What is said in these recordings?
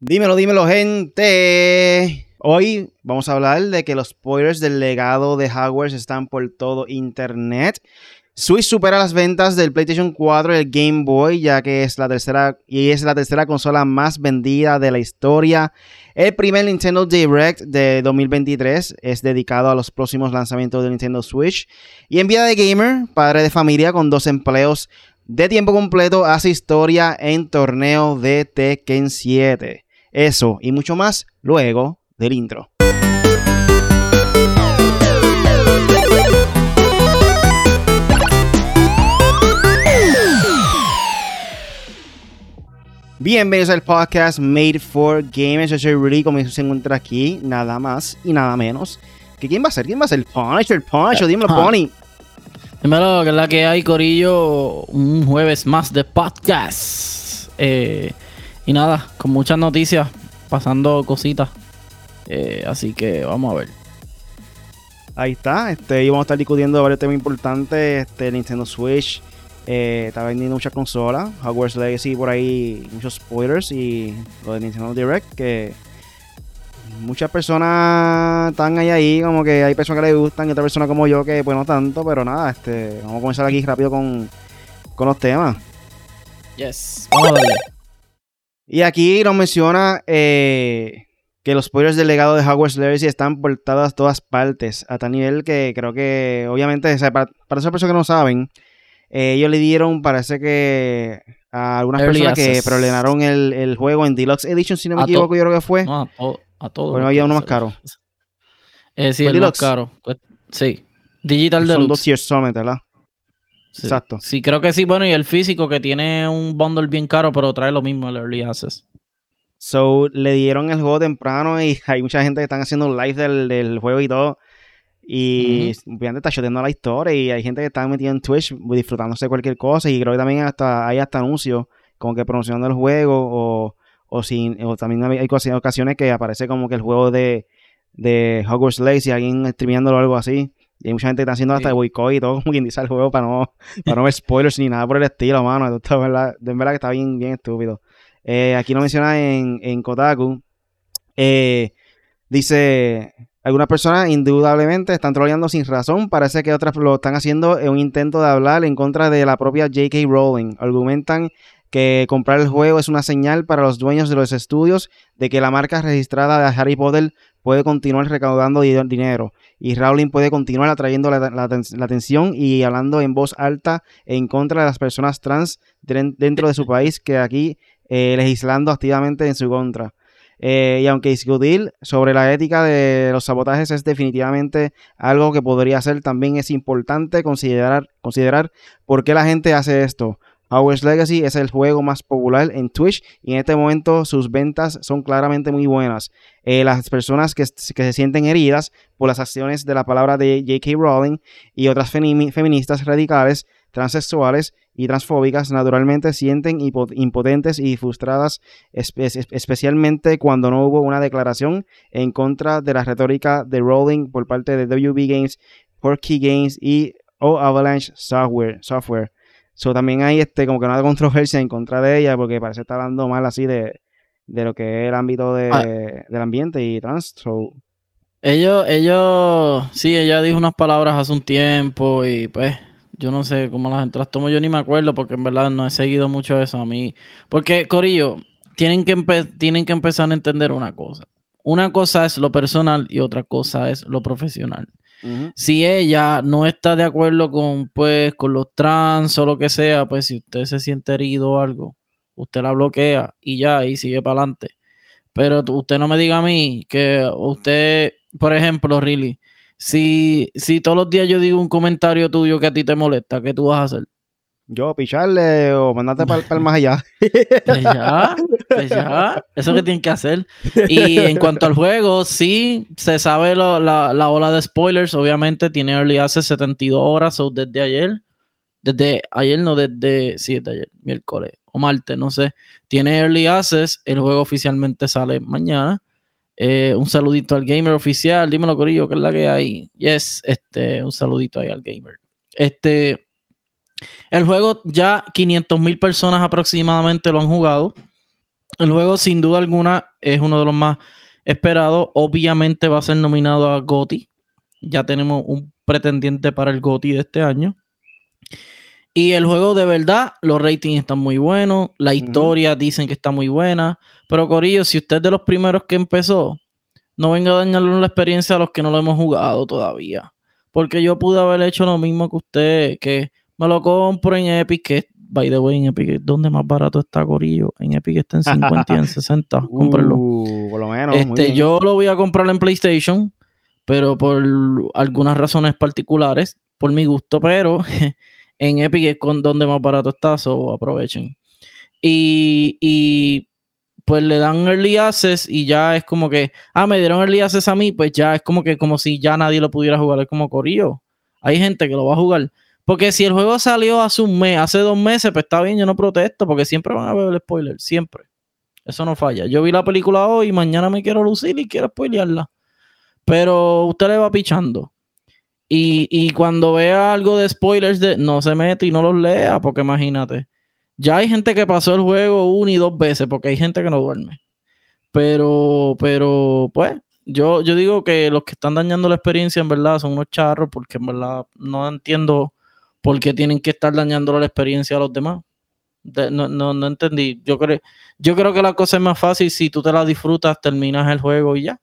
Dímelo, dímelo, gente. Hoy vamos a hablar de que los spoilers del legado de Hogwarts están por todo internet. Switch supera las ventas del PlayStation 4 y el Game Boy, ya que es la tercera y es la tercera consola más vendida de la historia. El primer Nintendo Direct de 2023 es dedicado a los próximos lanzamientos de Nintendo Switch. Y en vida de gamer, padre de familia con dos empleos de tiempo completo, hace historia en torneo de Tekken 7. Eso y mucho más luego del intro. Bienvenidos al podcast Made for Gamers. Yo soy Rudy, como se encuentra aquí, nada más y nada menos. ¿Que ¿Quién va a ser? ¿Quién va a ser? El Punisher, el Punisher, dímelo, Pony. Dímelo, que es la que hay, Corillo, un jueves más de podcast. Eh, y nada, con muchas noticias, pasando cositas. Eh, así que vamos a ver. Ahí está, este, y vamos a estar discutiendo varios temas importantes, este, Nintendo Switch, eh, está vendiendo muchas consolas, Hogwarts Legacy por ahí, muchos spoilers y lo de Nintendo Direct que muchas personas están ahí ahí, como que hay personas que les gustan y otras personas como yo que pues no tanto, pero nada, este, vamos a comenzar aquí rápido con, con los temas. Yes, vamos a darle. Y aquí nos menciona eh, que los spoilers del legado de Hogwarts Legacy están por todas, todas partes, a tal nivel que creo que, obviamente, o sea, para, para esas personas que no saben, eh, ellos le dieron, parece que a algunas Early personas que preordenaron el, el juego en Deluxe Edition, si no me A equivoco, yo creo que fue. No, a, to- a todos. Bueno, había uno más caro. Eh, sí, ¿Fue el más caro. Pues, sí. Digital Son Deluxe. dos tiers solamente, ¿verdad? Sí. exacto. Sí, creo que sí. Bueno, y el físico que tiene un bundle bien caro, pero trae lo mismo el Early Access. So, le dieron el juego temprano y hay mucha gente que están haciendo live del, del juego y todo. Y obviamente está choteando la historia y hay gente que está metida en Twitch disfrutándose de cualquier cosa y creo que también hasta hay hasta anuncios como que promocionando el juego o, o, sin, o también hay hay ocasi- ocasiones que aparece como que el juego de, de Hogwarts Legacy, alguien streameándolo o algo así. Y hay mucha gente que está haciendo hasta Sí. boicot y todo como quien dice el juego para no, para no ver spoilers ni nada por el estilo, mano. Esto está, verdad, de verdad que está bien, bien estúpido. Eh, aquí lo menciona en, en Kotaku. Eh, dice, algunas personas indudablemente están troleando sin razón. Parece que otras lo están haciendo en un intento de hablar en contra de la propia J.K. Rowling. Argumentan que comprar el juego es una señal para los dueños de los estudios de que la marca registrada de Harry Potter puede continuar recaudando di- dinero y Rowling puede continuar atrayendo la, la aten- la atención y hablando en voz alta en contra de las personas trans dentro de su país que aquí eh, legislando activamente en su contra. Eh, y aunque discutir sobre la ética de los sabotajes es definitivamente algo que podría ser, también es importante considerar, considerar por qué la gente hace esto. Hogwarts Legacy es el juego más popular en Twitch y en este momento sus ventas son claramente muy buenas. Eh, las personas que, se sienten heridas por las acciones de la palabra de J.K. Rowling y otras femi- feministas radicales, transexuales y transfóbicas naturalmente sienten impotentes y frustradas, espe- es- especialmente cuando no hubo una declaración en contra de la retórica de Rowling por parte de WB Games, Porky Games y o Avalanche Software. software. So, también hay este, como que una controversia en contra de ella porque parece estar hablando mal así de, de lo que es el ámbito de, Ah. del ambiente y trans. So, Ellos, ellos, sí, ella dijo unas palabras hace un tiempo y pues yo no sé cómo la gente las tomó, yo ni me acuerdo porque en verdad no he seguido mucho eso a mí. Porque, Corillo, tienen que, empe- tienen que empezar a entender una cosa. Una cosa es lo personal y otra cosa es lo profesional. Si ella no está de acuerdo con, pues, con los trans o lo que sea, pues si usted se siente herido o algo, usted la bloquea y ya, y sigue para adelante. Pero usted no me diga a mí que usted, por ejemplo, Really, si, si todos los días yo digo un comentario tuyo que a ti te molesta, ¿qué tú vas a hacer? Yo, picharle o mandarte para el más allá. Ya, ya, eso que tienen que hacer. Y en cuanto al juego, sí, se sabe la, la ola de spoilers, obviamente tiene early access 72 horas o desde ayer, desde ayer no, desde, sí, desde ayer, miércoles o martes, no sé, tiene early access, el juego oficialmente sale mañana. Eh, un saludito al gamer oficial, dímelo Corillo, que es la que hay. Yes, este, un saludito ahí al gamer. Este, el juego ya 500 mil personas aproximadamente lo han jugado. El juego, sin duda alguna, es uno de los más esperados. Obviamente va a ser nominado a GOTY. Ya tenemos un pretendiente para el GOTY de este año. Y el juego de verdad, los ratings están muy buenos, la historia dicen que está muy buena, pero Corillo, si usted es de los primeros que empezó, no venga a dañarle la experiencia a los que no lo hemos jugado todavía. Porque yo pude haber hecho lo mismo que usted, que me lo compro en Epic, que by the way, en Epic, ¿dónde más barato está Corillo? En Epic está en 50 y en 60. Cómprelo. Uh, por lo menos. Este, yo lo voy a comprar en PlayStation, pero por algunas razones particulares, por mi gusto, pero en Epic es con donde más barato está, so aprovechen. Y, pues le dan early access y ya es como que, ah, me dieron early access a mí, pues ya es como que como si ya nadie lo pudiera jugar, es como Corillo. Hay gente que lo va a jugar. Porque si el juego salió hace un mes, hace dos meses, pues está bien, yo no protesto, porque siempre van a ver el spoiler, siempre. Eso no falla. Yo vi la película hoy y mañana me quiero lucir y quiero spoilearla. Pero usted le va pichando. Y, cuando vea algo de spoilers, de, no se mete y no los lea, porque imagínate. Ya hay gente que pasó el juego una y dos veces, porque hay gente que no duerme. Pero, pero, pues, yo, yo digo que los que están dañando la experiencia en verdad son unos charros, porque en verdad no entiendo por qué tienen que estar dañando la experiencia a los demás. no, no, no entendí. Yo creo, yo creo que la cosa es más fácil si tú te la disfrutas, terminas el juego y ya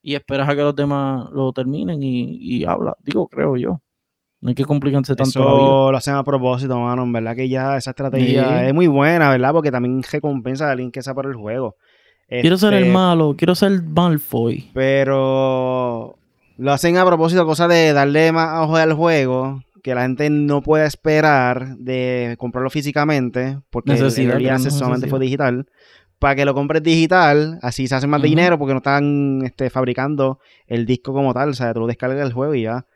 y esperas a que los demás lo terminen y, y habla. Digo, creo yo. No hay que complicarse tanto. Eso lo hacen a propósito, mano. En verdad que ya esa estrategia es muy buena, ¿verdad? Porque también recompensa a alguien que sea por el juego. Quiero ser el este, malo, quiero ser Malfoy. Pero lo hacen a propósito, cosa de darle más ojo al juego, que la gente no pueda esperar de comprarlo físicamente, porque el, el solamente fue digital para que lo compres digital, así se hace más dinero porque no están este, fabricando el disco como tal, o sea, tú lo descargas el juego y ya.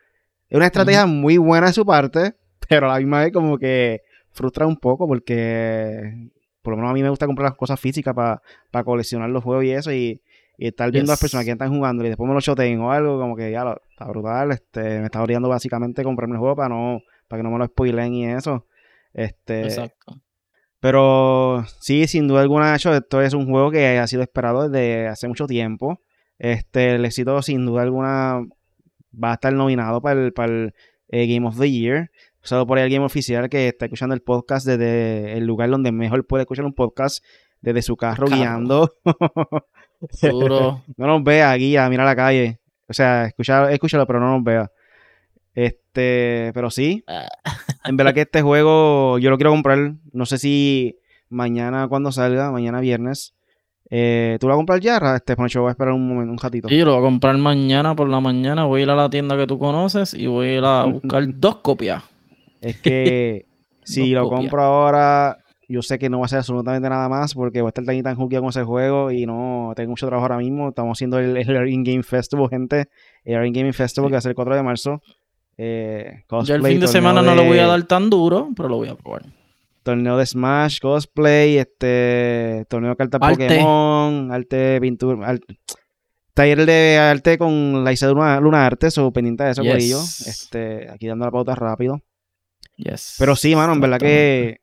Es una estrategia muy buena de su parte, pero a la misma vez como que frustra un poco porque por lo menos a mí me gusta comprar las cosas físicas para coleccionar los juegos y eso y, estar viendo a las personas que están jugando y después me lo choteen o algo, como que ya lo, está brutal, este, me está olvidando básicamente comprarme el juego para no, para que no me lo spoilen y eso. Este, Exacto. Pero sí, sin duda alguna, hecho, esto es un juego que ha sido esperado desde hace mucho tiempo. Este, el éxito, sin duda alguna, va a estar nominado para el, para el eh, Game of the Year. Solo por el Game Oficial que está escuchando el podcast desde el lugar donde mejor puede escuchar un podcast, desde su carro, guiando. no nos vea, guía, mira la calle. O sea, escucha, escúchalo, pero no nos vea. Este, pero sí. Ah. en verdad que este juego yo lo quiero comprar. No sé si mañana cuando salga, mañana viernes. Eh, ¿Tú lo vas a comprar ya? Este, yo voy a esperar un momento, un ratito. Sí, lo voy a comprar mañana por la mañana. Voy a ir a la tienda que tú conoces y voy a ir a buscar dos copias. Es que si lo compro ahora, yo sé que no va a ser absolutamente nada más porque voy a estar tan, tan con ese juego y no tengo mucho trabajo ahora mismo. Estamos haciendo el, el In-Game Festival, gente. El In-Game Festival que va a ser el 4 de marzo. Eh, Yo el fin de semana no lo voy a dar tan duro, pero lo voy a probar. Torneo de Smash, cosplay, este torneo de cartas Pokémon, arte, pintura, taller de arte con la Isa Luna, Luna Arte, o pendiente de eso por ello. Este, aquí dando la pauta rápido. Yes. Pero sí, mano, en verdad que,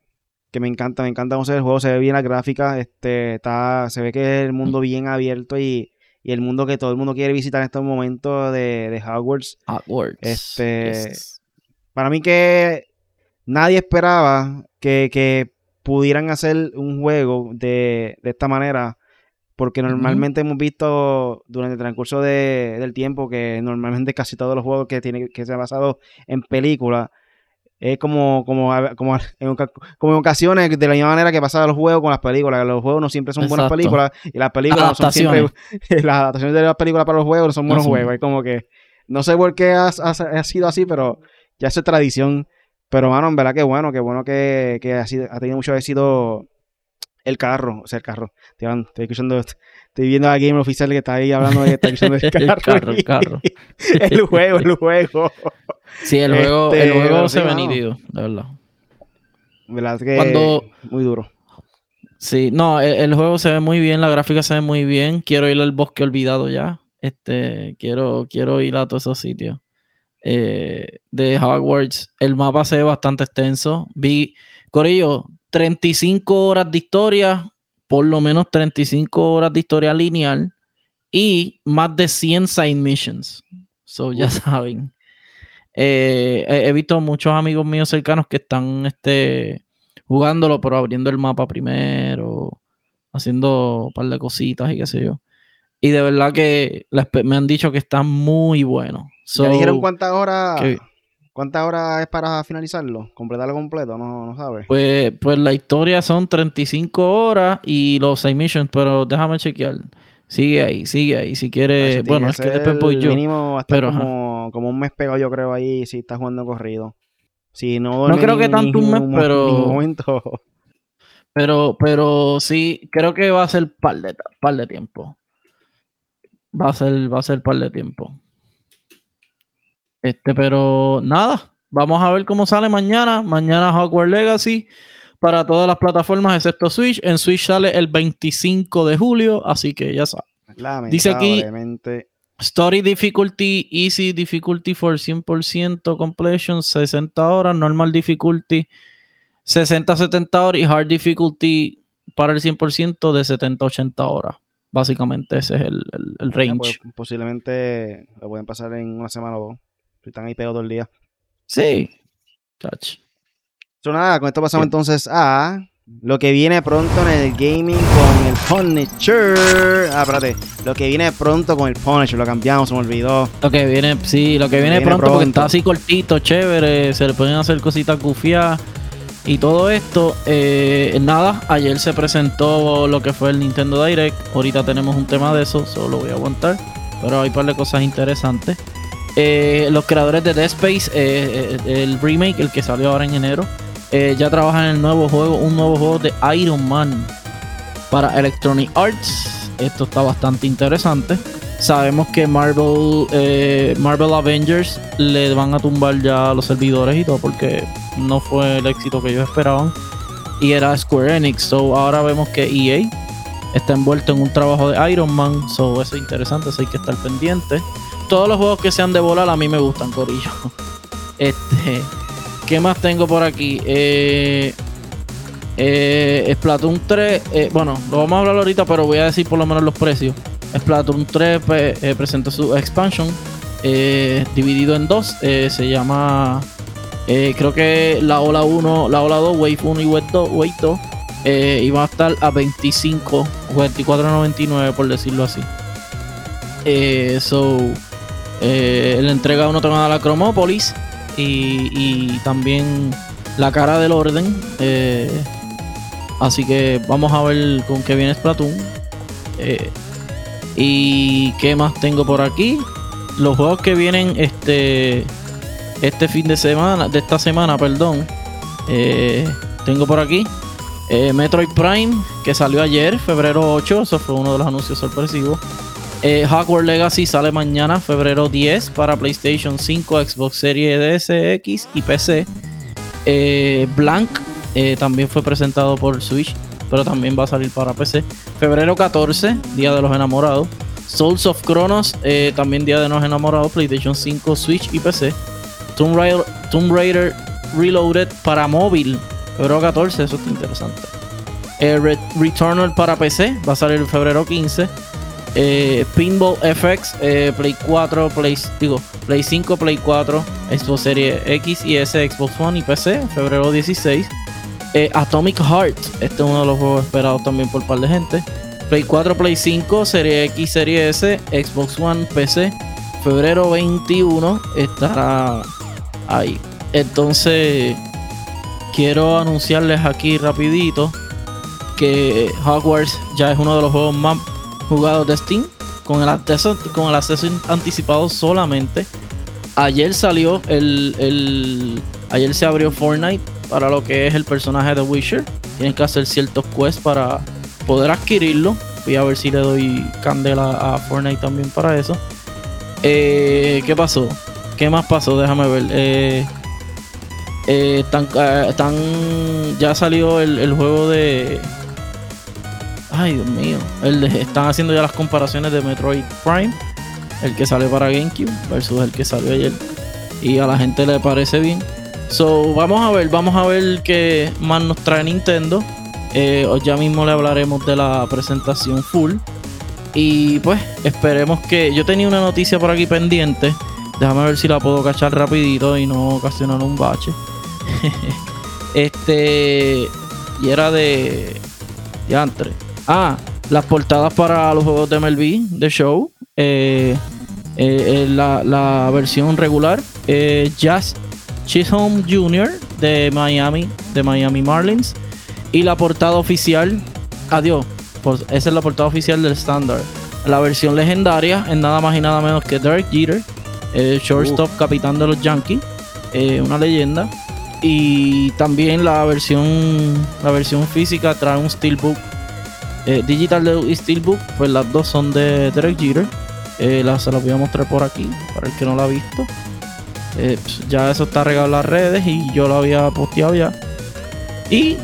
que me encanta, me encanta cómo se ve el juego, se ve bien la gráfica, este, está, se ve que es el mundo bien abierto y y el mundo que todo el mundo quiere visitar en estos momentos de, de Hogwarts. Hogwarts. Este, Para mí que nadie esperaba que, pudieran hacer un juego de, esta manera, porque normalmente hemos visto durante el transcurso del tiempo que normalmente casi todos los juegos que, tiene, que se han basado en películas es como, como, como, en, como en ocasiones, de la misma manera que pasa los juegos con las películas. Los juegos no siempre son buenas películas y las películas no son siempre. las adaptaciones de las películas para los juegos no son buenos juegos. Es como que. No sé por qué ha, sido así, pero ya es tradición. Pero, mano, en verdad que bueno, que bueno que, que ha, sido, ha tenido mucho éxito el carro, o sea, el carro. Estoy, escuchando, estoy viendo a Game Oficial que está ahí hablando de que está escuchando el carro. el carro, el carro. el juego, el juego. Sí, el juego, el este, juego se ve nítido, de verdad. ¿Verdad que Cuando... muy duro? Sí, no, el, juego se ve muy bien, la gráfica se ve muy bien. Quiero ir al bosque olvidado ya. Este, quiero, quiero ir a todos esos sitios. Eh, de Hogwarts, el mapa se ve bastante extenso. Vi, Corillo, 35 horas de historia por lo menos 35 horas de historia lineal y más de 100 side missions. So, ya saben. Eh, he, visto muchos amigos míos cercanos que están este, jugándolo, pero abriendo el mapa primero, haciendo un par de cositas y qué sé yo. Y de verdad que me han dicho que está muy bueno. ¿Ya dijeron cuántas horas? ¿Cuántas horas es para finalizarlo? ¿Completarlo completo? No, no sabes. Pues, pues la historia son 35 horas y los 6 missions, pero déjame chequear. Sigue ahí, sigue ahí. Si quieres. Bueno, es que después voy yo. Mínimo hasta pero, como, como, un mes pegado, yo creo, ahí si estás jugando corrido. Si no, no creo que tanto un mes, pero. Pero, pero sí, creo que va a ser par de, par de tiempo. Va a ser, va a ser par de tiempo. Este, pero nada, vamos a ver cómo sale mañana. Mañana Hogwarts Legacy para todas las plataformas excepto Switch. En Switch sale el 25 de julio, así que ya sabes. Dice aquí Story Difficulty, Easy Difficulty for 100% Completion, 60 horas, Normal Difficulty 60-70 horas y Hard Difficulty para el 100% de 70-80 horas. Básicamente ese es el, el, range. Pues, posiblemente lo pueden pasar en una semana o dos están ahí pegados todo el día. Sí. Touch. nada, con esto pasamos entonces a lo que viene pronto en el gaming con el Punisher. Ah, espérate. Lo que viene pronto con el Punisher. Lo cambiamos, se me olvidó. Lo que viene, sí, lo que viene, pronto, porque está así cortito, chévere. Se le pueden hacer cositas gufiadas. Y todo esto, eh, nada, ayer se presentó lo que fue el Nintendo Direct. Ahorita tenemos un tema de eso, solo lo voy a aguantar. Pero hay un par de cosas interesantes. Eh, los creadores de Dead Space, eh, eh, el remake, el que salió ahora en enero, ya trabajan en el nuevo juego, un nuevo juego de Iron Man para Electronic Arts. Esto está bastante interesante. Sabemos que Marvel, Marvel Avengers le van a tumbar ya los servidores y todo porque no fue el éxito que ellos esperaban. Y era Square Enix. So ahora vemos que EA está envuelto en un trabajo de Iron Man. So eso es interesante, eso hay que estar pendiente todos los juegos que sean de volar a mí me gustan, Corillo. Este, ¿qué más tengo por aquí? Eh, eh, Splatoon 3, eh, bueno, lo vamos a hablar ahorita, pero voy a decir por lo menos los precios. Splatoon 3 pues, eh, presenta su expansion dividido en dos. se llama, creo que la ola 1, la ola 2, Wave 1 y Wave 2, Wave 2 y va a estar a 25, 24.99 por decirlo así. so, eh, le entrega uno a la Cromópolis y, también la cara del orden. Eh, así que vamos a ver con qué viene Splatoon. Eh, y qué más tengo por aquí. Los juegos que vienen este este fin de semana, de esta semana, perdón. Eh, tengo por aquí Metroid Prime, que salió ayer, febrero 8. Eso fue uno de los anuncios sorpresivos. Eh, Hogwarts Legacy sale mañana, febrero 10, para PlayStation 5, Xbox Series S, X y PC. Eh, Blank eh, también fue presentado por Switch, pero también va a salir para PC. Febrero 14, Día de los Enamorados. Souls of Chronos, eh, también Día de los Enamorados, PlayStation 5, Switch y PC. Tomb Raider, Tomb Raider Reloaded para móvil, febrero 14, eso está interesante. Returnal para PC, va a salir en febrero 15. Eh, Pinball FX, eh, Play 4, Play, digo, Play 5, Play 4, Xbox Series X y S, Xbox One y PC, febrero 16. Eh, Atomic Heart, este es uno de los juegos esperados también por un par de gente. Play 4, Play 5, Serie X, Serie S, Xbox One, PC, febrero 21 estará ahí. Entonces, quiero anunciarles aquí rapidito que Hogwarts ya es uno de los juegos más jugados de Steam con el acceso, con el acceso anticipado solamente. Ayer salió el, el, Ayer se abrió Fortnite para lo que es el personaje de Witcher. Tienen que hacer ciertos quests para poder adquirirlo. Voy a ver si le doy candela a Fortnite también para eso. Eh, ¿Qué pasó? ¿Qué más pasó? Déjame ver. Eh, eh, eh ya salió el juego de Ay, Dios mío. están haciendo ya las comparaciones de Metroid Prime, el que sale para GameCube, versus el que salió ayer. Y a la gente le parece bien. So, vamos a ver, vamos a ver qué más nos trae Nintendo. Eh, ya mismo le hablaremos de la presentación full. Y pues esperemos que... Yo tenía una noticia por aquí pendiente. Déjame ver si la puedo cachar rapidito y no ocasionar un bache. este... Y era de... Yantre. Ah, las portadas para los juegos de MLB, de show. Eh, eh, la, la, versión regular. Eh, Jazz Chisholm Jr. de Miami, de Miami Marlins. Y la portada oficial. Adiós. esa es la portada oficial del estándar. La versión legendaria es nada más y nada menos que Derek Jeter, shortstop capitán de los Yankees, una leyenda. Y también la versión, la versión física trae un steelbook eh, digital y Steelbook, pues las dos son de Derek Jeter. Eh, se las voy a mostrar por aquí, para el que no la ha visto. Eh, pues, ya eso está regado en las redes y yo lo había posteado ya. Y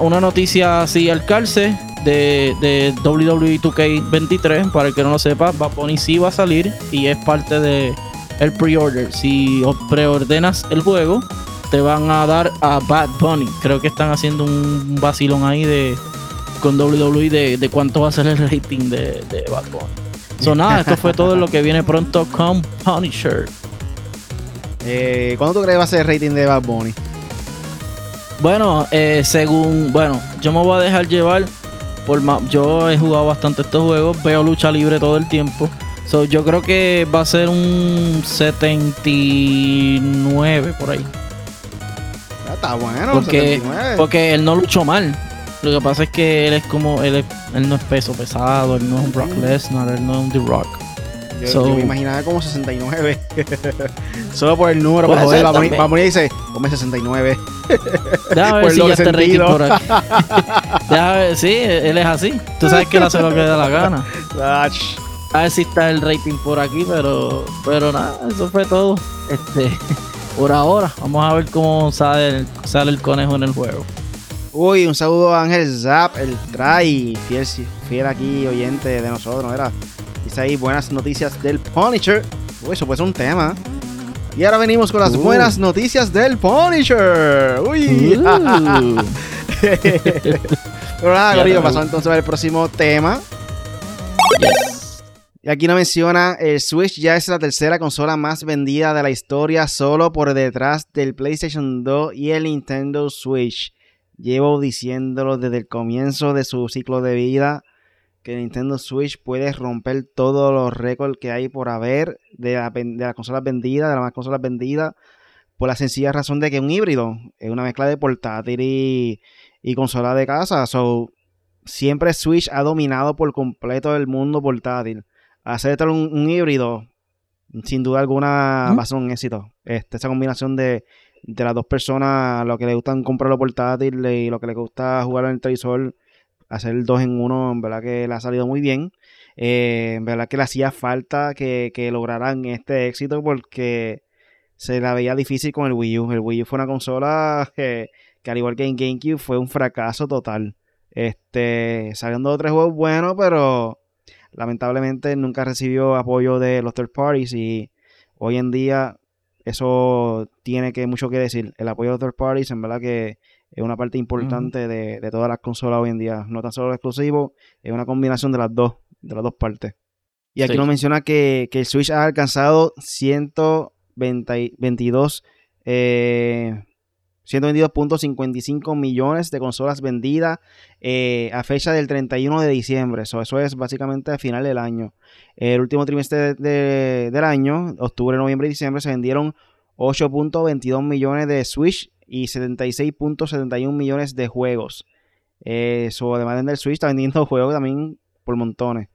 una noticia así al calce de, de WWE 2K23, para el que no lo sepa, Bad Bunny sí va a salir y es parte de el pre-order. Si preordenas el juego, te van a dar a Bad Bunny. Creo que están haciendo un vacilón ahí de con WWE de, de cuánto va a ser el rating de, de Bad Bunny. So nada, esto fue todo lo que viene pronto con Punisher. Eh, ¿Cuándo tú crees que va a ser el rating de Bad Bunny? Bueno, eh, según, bueno, yo me voy a dejar llevar por yo he jugado bastante estos juegos, veo lucha libre todo el tiempo. So, yo creo que va a ser un 79 por ahí. Ya está bueno, porque, 79. porque él no luchó mal. Lo que pasa es que él es como, él, él no es peso pesado, él no es un Brock Lesnar, él no es un The Rock. Yo, me imaginaba como 69. Solo por el número, para joder. Vamos, vamos y dice, come 69. Déjame ver si ya está rating por aquí. Déjame ver, sí, él es así. Tú sabes que él hace lo que le da la gana. A ver si está el rating por aquí, pero, pero nada, eso fue todo. Este, por ahora, vamos a ver cómo sale, sale el conejo en el juego. Uy, un saludo a Ángel Zap, el Try, fiel, fiel aquí oyente de nosotros, ¿verdad? Dice ahí buenas noticias del Punisher. Uy, eso puede ser un tema. Y ahora venimos con las uh. buenas noticias del Punisher. Uy. Uh. Pero nada, pasó entonces al próximo tema. Y aquí nos menciona, el Switch ya es la tercera consola más vendida de la historia, solo por detrás del PlayStation 2 y el Nintendo Switch. Llevo diciéndolo desde el comienzo de su ciclo de vida que Nintendo Switch puede romper todos los récords que hay por haber de, la, de las consolas vendidas, de las más consolas vendidas, por la sencilla razón de que es un híbrido, es una mezcla de portátil y, consola de casa. So, siempre Switch ha dominado por completo el mundo portátil. Hacer un, un híbrido, sin duda alguna, va a ser un éxito. Este, esa combinación de de las dos personas, lo que le gustan comprar los portátiles y lo que le gusta jugar en el televisor, hacer dos en uno, en verdad que le ha salido muy bien. Eh, en verdad que le hacía falta que, lograran este éxito porque se la veía difícil con el Wii U. El Wii U fue una consola que, al igual que en GameCube fue un fracaso total. Este, saliendo tres juegos buenos, pero lamentablemente nunca recibió apoyo de los third parties y hoy en día eso tiene que mucho que decir. El apoyo de third parties, en verdad que es una parte importante de, todas las consolas hoy en día. No tan solo el exclusivo, es una combinación de las dos, de las dos partes. Y aquí nos menciona que, el Switch ha alcanzado 122 eh, 122.55 millones de consolas vendidas eh, a fecha del 31 de diciembre. eso es básicamente al final del año. El último trimestre del año, octubre, noviembre y diciembre, se vendieron 8.22 millones de Switch y 76.71 millones de juegos. Eso, además del Switch, está vendiendo juegos también por montones.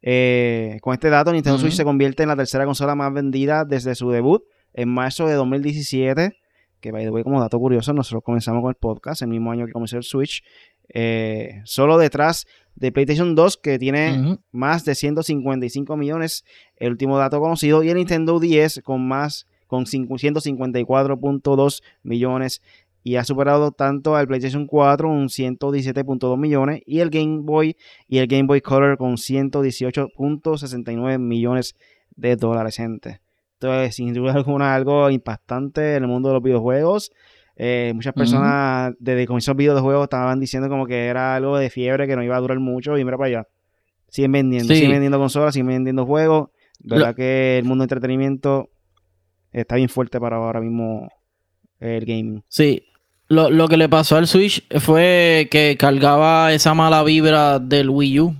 Eh, con este dato, Nintendo Switch se convierte en la tercera consola más vendida desde su debut en marzo de 2017 que by the way, como dato curioso, nosotros comenzamos con el podcast el mismo año que comenzó el Switch, eh, solo detrás de PlayStation 2, que tiene más de 155 millones, el último dato conocido, y el Nintendo 10 con más, con 154.2 millones, y ha superado tanto al PlayStation 4 un 117.2 millones, y el Game Boy y el Game Boy Color con 118.69 millones de dólares, gente. Esto es sin duda alguna algo impactante en el mundo de los videojuegos. Eh, muchas personas desde que esos videojuegos estaban diciendo como que era algo de fiebre que no iba a durar mucho y mira para allá. Siguen vendiendo, siguen vendiendo consolas, siguen vendiendo juegos. Verdad que el mundo de entretenimiento está bien fuerte para ahora mismo el gaming. Sí, lo, lo, que le pasó al Switch fue que cargaba esa mala vibra del Wii U.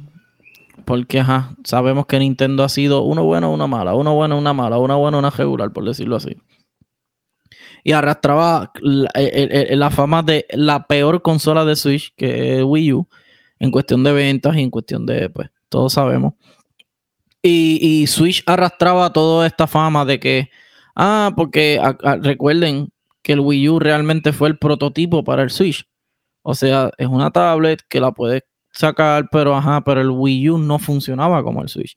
Porque, ajá, sabemos que Nintendo ha sido uno bueno, una mala, uno bueno, una mala, una buena, una regular, por decirlo así. Y arrastraba la, fama de la peor consola de Switch, que es Wii U, en cuestión de ventas y en cuestión de, pues, todos sabemos. Y Switch arrastraba toda esta fama de que, ah, porque recuerden, que el Wii U realmente fue el prototipo para el Switch. O sea, es una tablet que la puedes sacar, pero ajá, pero el Wii U no funcionaba como el Switch.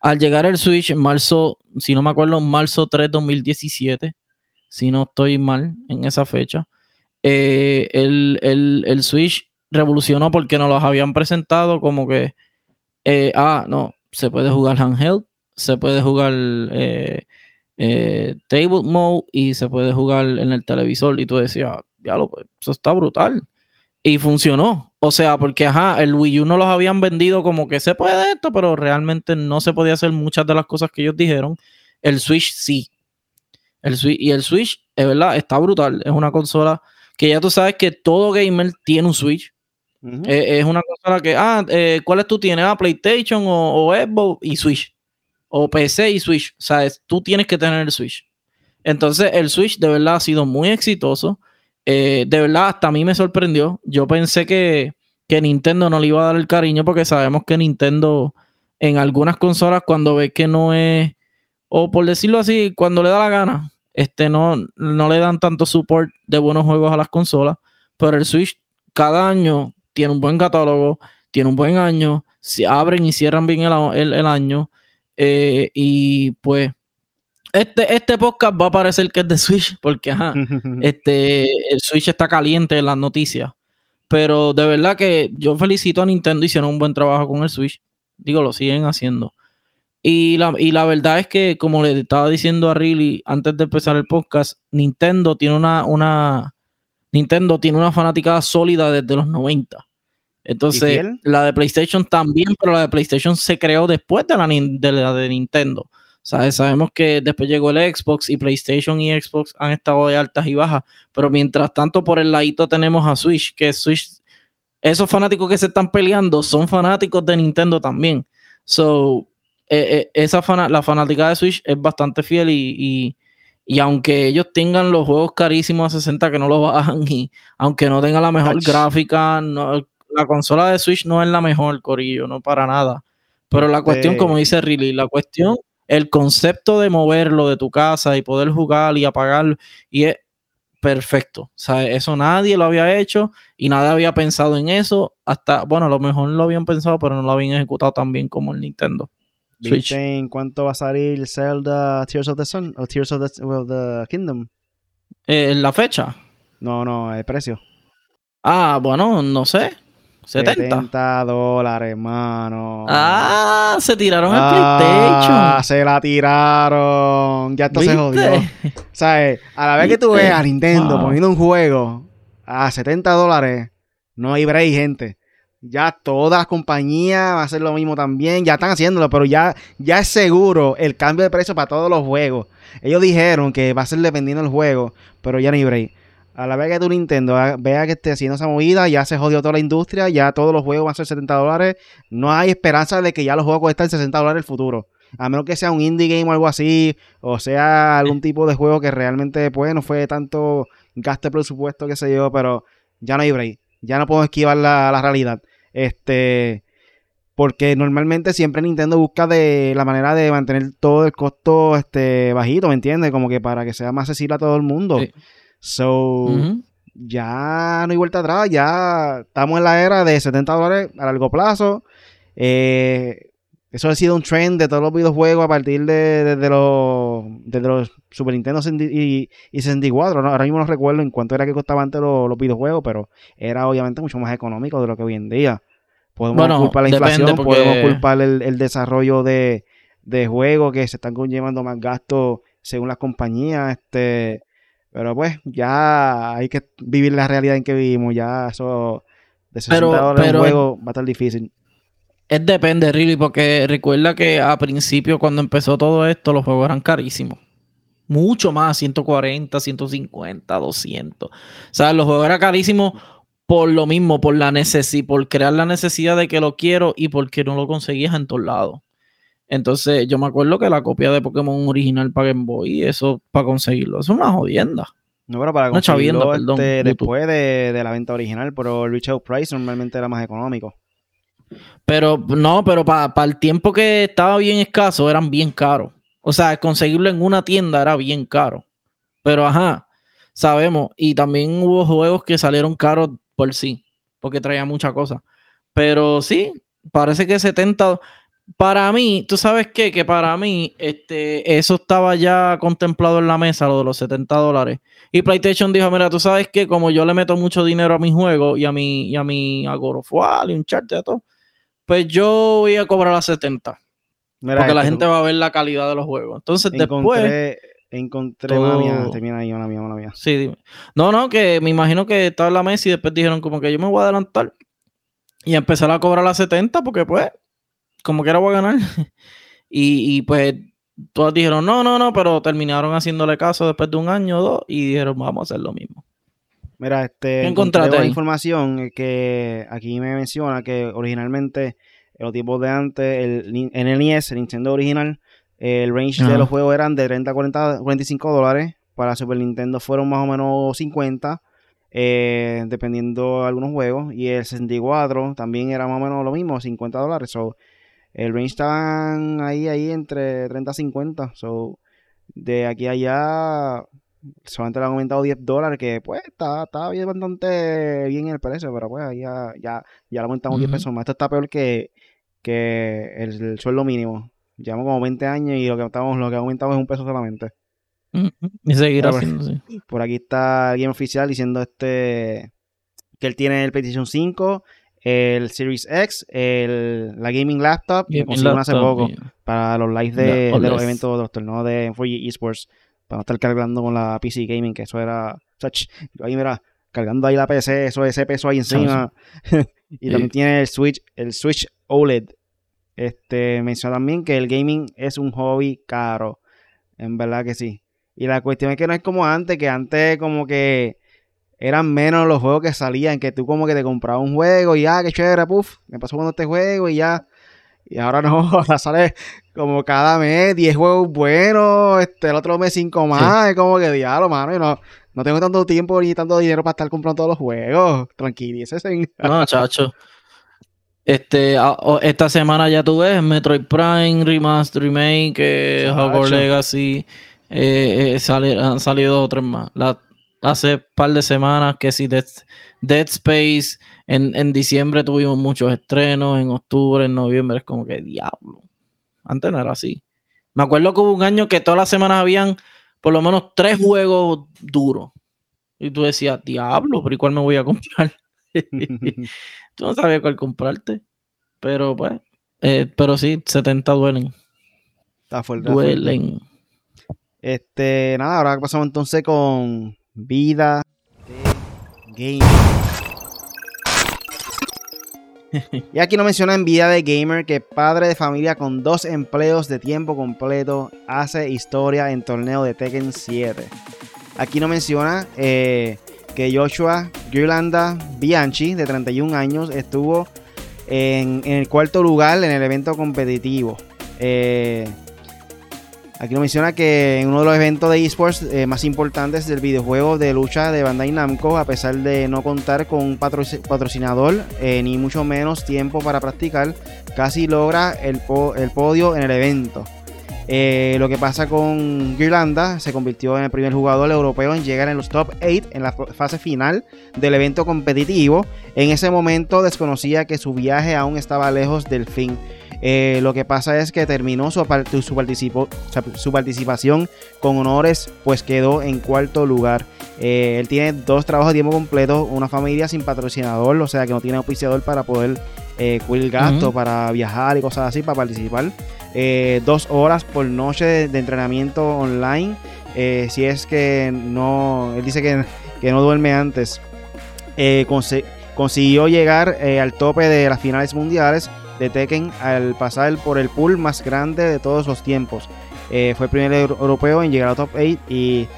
Al llegar el Switch en marzo, si no me acuerdo, en marzo 3 2017, si no estoy mal en esa fecha, eh, el, Switch revolucionó porque nos los habían presentado como que, eh, ah, no, se puede jugar handheld, se puede jugar eh, table mode y se puede jugar en el televisor. Y tú decías, ya lo, pues, eso está brutal. Y funcionó. O sea, porque ajá, el Wii U no los habían vendido como que se puede esto, pero realmente no se podía hacer muchas de las cosas que ellos dijeron. El Switch sí. El Switch, y el Switch, es verdad, está brutal. Es una consola que ya tú sabes que todo gamer tiene un Switch. Eh, es una consola que, ah, eh, ¿cuáles tú tienes? Ah, PlayStation o, o Xbox y Switch o PC y Switch. O sea, tú tienes que tener el Switch. Entonces, el Switch de verdad ha sido muy exitoso. Eh, de verdad, hasta a mí me sorprendió. Yo pensé que, Nintendo no le iba a dar el cariño porque sabemos que Nintendo en algunas consolas cuando ve que no es, o por decirlo así, cuando le da la gana, este, no, no le dan tanto support de buenos juegos a las consolas. Pero el Switch cada año tiene un buen catálogo, tiene un buen año, se abren y cierran bien el año. Eh, y pues, este, este podcast va a parecer que es de Switch, porque este, el Switch está caliente en las noticias. Pero de verdad que yo felicito a Nintendo, hicieron un buen trabajo con el Switch. Digo, lo siguen haciendo. Y la, y la verdad es que, como le estaba diciendo a Riley antes de empezar el podcast, Nintendo tiene una, una Nintendo tiene una fanaticada sólida desde los 90. Entonces, la de PlayStation también, pero la de PlayStation se creó después de la de, Nintendo. Sabemos que después llegó el Xbox y PlayStation y Xbox han estado de altas y bajas, pero mientras tanto por el ladito tenemos a Switch, que Switch, esos fanáticos que se están peleando son fanáticos de Nintendo también. So, eh, eh, esa la fanática de Switch es bastante fiel y, y, aunque ellos tengan los juegos carísimos a 60 que no los bajan y aunque no tengan la mejor gráfica, no, la consola de Switch no es la mejor, Corillo, no para nada. Pero la cuestión, como dice Riley, la cuestión, el concepto de moverlo de tu casa y poder jugar y apagarlo, y es perfecto. O sea, eso nadie lo había hecho y nadie había pensado en eso. Hasta, bueno, a lo mejor lo habían pensado, pero no lo habían ejecutado tan bien como el Nintendo. Switch. en cuánto va a salir Zelda Tears of the Sun o Tears of the, Kingdom? Eh, ¿La fecha? No, no, el precio. Ah, bueno, no sé. 70. dólares, hermano. Ah, se tiraron el ah, PlayStation. Se la tiraron. Ya esto se jodió. ¿Sabes? A la vez que tú ves a Nintendo poniendo un juego a 70 dólares, no hay break, gente. Ya todas las compañías van a hacer lo mismo también. Ya están haciéndolo, pero ya, ya es seguro el cambio de precio para todos los juegos. Ellos dijeron que va a ser dependiendo del juego, pero ya no hay break a la vez que tu Nintendo vea que esté haciendo esa movida, ya se jodió toda la industria, ya todos los juegos van a ser 70 dólares. No hay esperanza de que ya los juegos cuesten 60 dólares en el futuro. A menos que sea un indie game o algo así, o sea algún tipo de juego que realmente pues no fue tanto gasto de presupuesto, que sé yo, pero ya no hay break. Ya no puedo esquivar la, realidad. Este, porque normalmente siempre Nintendo busca de la manera de mantener todo el costo este bajito, ¿me entiendes? Como que para que sea más accesible a todo el mundo. So, ya no hay vuelta atrás, ya estamos en la era de 70 dólares a largo plazo. Eh, eso ha sido un trend de todos los videojuegos a partir de, los, los Super Nintendo y, y 64. Ahora mismo no recuerdo en cuánto era que costaban antes los, videojuegos, pero era obviamente mucho más económico de lo que hoy en día. Podemos culpar la inflación, podemos culpar el, desarrollo de, de juegos que se están conllevando más gastos según las compañías. Este, Pero pues, ya hay que vivir la realidad en que vivimos. Ya eso de 60 Pero- dólares pero- un juego va a estar difícil. Es depende, really, porque recuerda que a principio, cuando empezó todo esto, los juegos eran carísimos. Mucho más, 140, 150, 200. O sea, los juegos eran carísimos por lo mismo, por la necesidad, por crear la necesidad de que lo quiero y porque no lo conseguías en todos lados. Entonces, yo me acuerdo que la copia de Pokémon original para Game Boy, eso para conseguirlo, eso es una jodienda. No, pero para Una chavienda, conseguirlo perdón, este, YouTube. después de, de la venta original, pero el retail price normalmente era más económico. Pero no, pero para el tiempo que estaba bien escaso, eran bien caros. O sea, conseguirlo en una tienda era bien caro. Pero ajá, sabemos. Y también hubo juegos que salieron caros por sí, porque traía mucha cosa. Pero sí, parece que 70. Para mí, ¿tú sabes qué? Que para mí, este, eso estaba ya contemplado en la mesa, lo de los 70 dólares. Y PlayStation dijo: Mira, tú sabes que como yo le meto mucho dinero a mi juego y a mi, y a mi a God of War y un chart de todo, pues yo voy a cobrar a 70. Mira, porque la gente va a ver la calidad de los juegos. Entonces, después. encontré, todo- mala mía, termina ahí, mala mía, mala mía. Sí, dime. No, no, que me imagino que estaba en la mesa y después dijeron como que yo me voy a adelantar y empezar a cobrar a 70 porque pues, como quiera voy a ganar. y, y, pues todas dijeron, no, no, no, pero terminaron haciéndole caso después de un año o dos y dijeron, vamos a hacer lo mismo. Mira, este, ¿Qué encontré ahí? información eh, que aquí me menciona que originalmente en los tiempos de antes, el, el NES, el Nintendo original, el range Ajá. de los juegos eran de 30 a 40, 45 dólares. Para Super Nintendo fueron más o menos 50, eh, dependiendo de algunos juegos. Y el 64 también era más o menos lo mismo, 50 dólares. So, el range estaban ahí, ahí entre 30 a 50. So, de aquí a allá solamente le han aumentado 10 dólares, que pues está, está bien, bastante bien el precio, pero pues ahí ya, ya, ya le aumentamos 10 Ujú. pesos más. Esto está peor que, que el, el sueldo mínimo. Llevamos como 20 años y lo que estamos, lo que aumentamos es un peso solamente. Y seguirá siendo así. Por aquí está Game Oficial diciendo este que él tiene el PlayStation 5, el Series X, el, la Gaming Laptop, que consiguieron hace poco para los lives de, de los eventos de los torneos de 4G Esports, para no estar cargando con la PC Gaming, que eso era, o sea, ahí mira, cargando ahí la PC, eso ese peso ahí encima. y también Sí. tiene el Switch, el Switch OLED. Este menciona también que el gaming es un hobby caro. En verdad que sí. Y la cuestión es que no es como antes, que antes como que eran menos los juegos que salían, que tú como que te comprabas un juego y ya, qué chévere, puf, me pasó jugando este juego y ya. Y ahora no, ahora sale como cada mes 10 juegos buenos, este, el otro mes 5 más, es como que diablo, mano, y no, no tengo tanto tiempo ni tanto dinero para estar comprando todos los juegos. Tranquilícese. No, chacho. Este, a- o- esta semana ya tú ves Metroid Prime, Remaster, Remake, eh, Hogwarts. Legacy, eh, eh, sale- han salido otros más. La- hace par de semanas que sí, Dead, Dead Space, en, en diciembre tuvimos muchos estrenos, en octubre, en noviembre, es como que diablo. Antes no era así. Me acuerdo que hubo un año que todas las semanas habían por lo menos tres juegos duros. Y tú decías, diablo, pero ¿y cuál me voy a comprar? Tú no sabías cuál comprarte. Pero pues, eh, pero sí, 70 duelen. Está fuerte. está fuerte. Duelen. Este, nada, ahora pasamos entonces con vida de gamer. Y aquí nos menciona en vida de gamer que padre de familia con dos empleos de tiempo completo hace historia en torneo de Tekken 7. Aquí nos menciona eh, que Joshua Girlanda Bianchi, de 31 años, estuvo en, en el cuarto lugar en el evento competitivo. Eh, Aquí nos menciona que en uno de los eventos de esports eh, más importantes del videojuego de lucha de Bandai Namco, a pesar de no contar con un patroci- patrocinador eh, ni mucho menos tiempo para practicar, casi logra el, po- el podio en el evento. Eh, lo que pasa con Girlanda, se convirtió en el primer jugador europeo en llegar en los top 8 en la fase final del evento competitivo. En ese momento desconocía que su viaje aún estaba lejos del fin. Eh, lo que pasa es que terminó su, su participo- su participación con honores, pues quedó en cuarto lugar. Eh, él tiene dos trabajos de tiempo completo, una familia sin patrocinador, o sea que no tiene auspiciador para poder eh, cubrir gastos, para viajar y cosas así, para participar. Eh, dos horas por noche de, de entrenamiento online eh, si es que no, él dice que, que no duerme antes, consiguió llegar al tope de las finales mundiales de Tekken al pasar por el pool más grande de todos los tiempos. Eh, fue el primer euro- europeo en llegar al top 8 y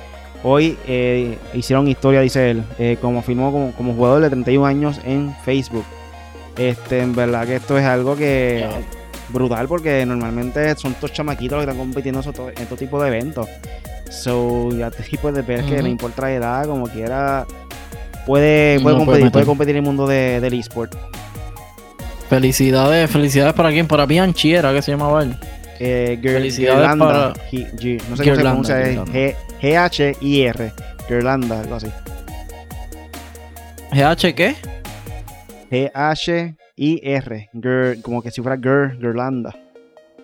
hoy eh, hicieron historia, dice él, eh, como firmó como, como jugador de 31 años en Facebook. Este, en verdad que esto es algo que brutal porque normalmente son estos chamaquitos que están compitiendo en estos- en este tipo de eventos. So, ya te puedes ver que no importa la edad, como quiera, puede, puede, No puede competir, meter. puede competir en el mundo de, del eSport. Felicidades, felicidades para quién, para Bianchi era que se llamaba él. Eh, Felicidades para- no sé cómo se pronuncia, es Girlanda. G- G-H-I-R, Girlanda, algo así. GH qué? G-H-I-R, Gir- como que si fuera Gir, Girlanda,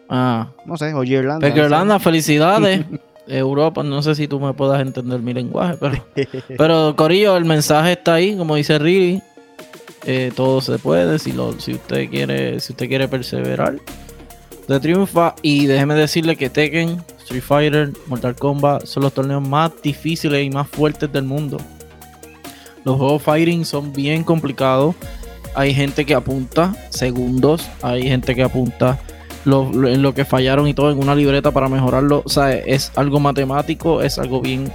Ah, no sé, o Girlanda. pues. Irlanda, felicidades. Europa, no sé si tú me puedas entender mi lenguaje, pero, pero Corillo, el mensaje está ahí, como dice Riri. Eh, todo se puede si lo, si usted quiere, si usted quiere perseverar. De triunfa y déjeme decirle que Tekken, Street Fighter, Mortal Kombat son los torneos más difíciles y más fuertes del mundo. Los juegos fighting son bien complicados. Hay gente que apunta segundos, hay gente que apunta lo, lo- en lo que fallaron y todo en una libreta para mejorarlo. O sea, es algo matemático, es algo bien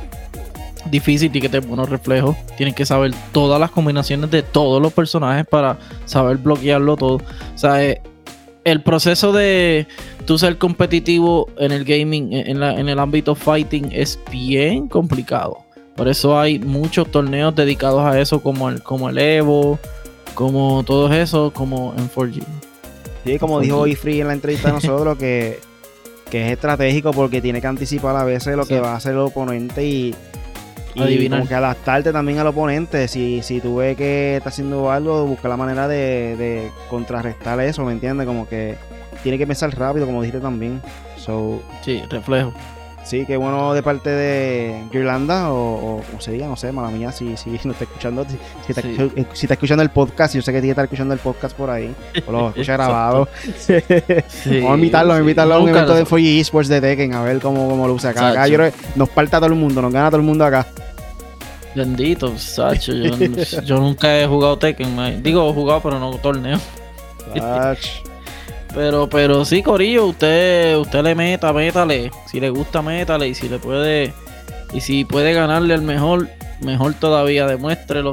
difícil y que te buenos reflejos. Tienes que saber todas las combinaciones de todos los personajes para saber bloquearlo todo. O sea, eh, el proceso de tú ser competitivo en el gaming, en, la- en el ámbito fighting, es bien complicado. Por eso hay muchos torneos dedicados a eso, como el, como el Evo, como todos esos, como en 4G. Sí, como dijo hoy Free en la entrevista de nosotros, que, que es estratégico porque tiene que anticipar a veces lo que va a hacer el oponente y, y Adivinar. como que adaptarte también al oponente. Si, si tú ves que está haciendo algo, busca la manera de, de contrarrestar eso, ¿me entiendes? Como que tiene que pensar rápido, como dijiste también. So, Sí, reflejo. sí, qué bueno de parte de Irlanda, o, o, o se diga, no sé, mala mía, si, si no está escuchando, si, si está, Sí. escu- si está escuchando el podcast, yo sé que tiene que estar escuchando el podcast por ahí, o lo escucha grabado. Sí, Vamos a invitarlo, a invitarlo a un evento de 4G Esports de Tekken, a ver cómo, cómo lo usa acá. Acá yo creo que nos parta todo el mundo, nos gana todo el mundo acá. Bendito, Sacho. Yo, yo nunca he jugado Tekken. man. Digo, he jugado, pero no torneo. Pero, pero sí, Corillo, usted, usted le meta, métale. Si le gusta, métale. Y si le puede, y si puede ganarle al mejor, mejor todavía, demuéstrelo.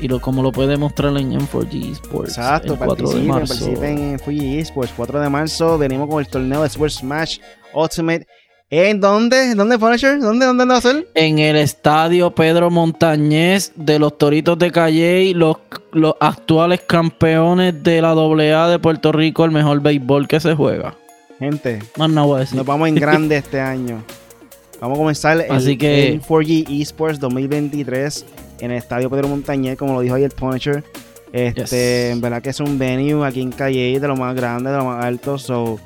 Y lo, como lo puede mostrar en M4G Sports. Exacto, el 4 de participen, marzo. participen en 4G Esports. 4 de marzo venimos con el torneo de Super Smash Ultimate. ¿En dónde? ¿Dónde, Punisher? ¿Dónde? ¿Dónde va a ser? En el estadio Pedro Montañez de los Toritos de Calle, los, los actuales campeones de la AA de Puerto Rico, el mejor béisbol que se juega. Gente, Más nada voy a decir. nos vamos en grande este año. Vamos a comenzar el, Así que- el 4G Esports 2023 en el Estadio Pedro Montañez, como lo dijo ahí el Punisher. Este, Yes. en verdad que es un venue aquí en Calle de lo más grande, de lo más alto. So,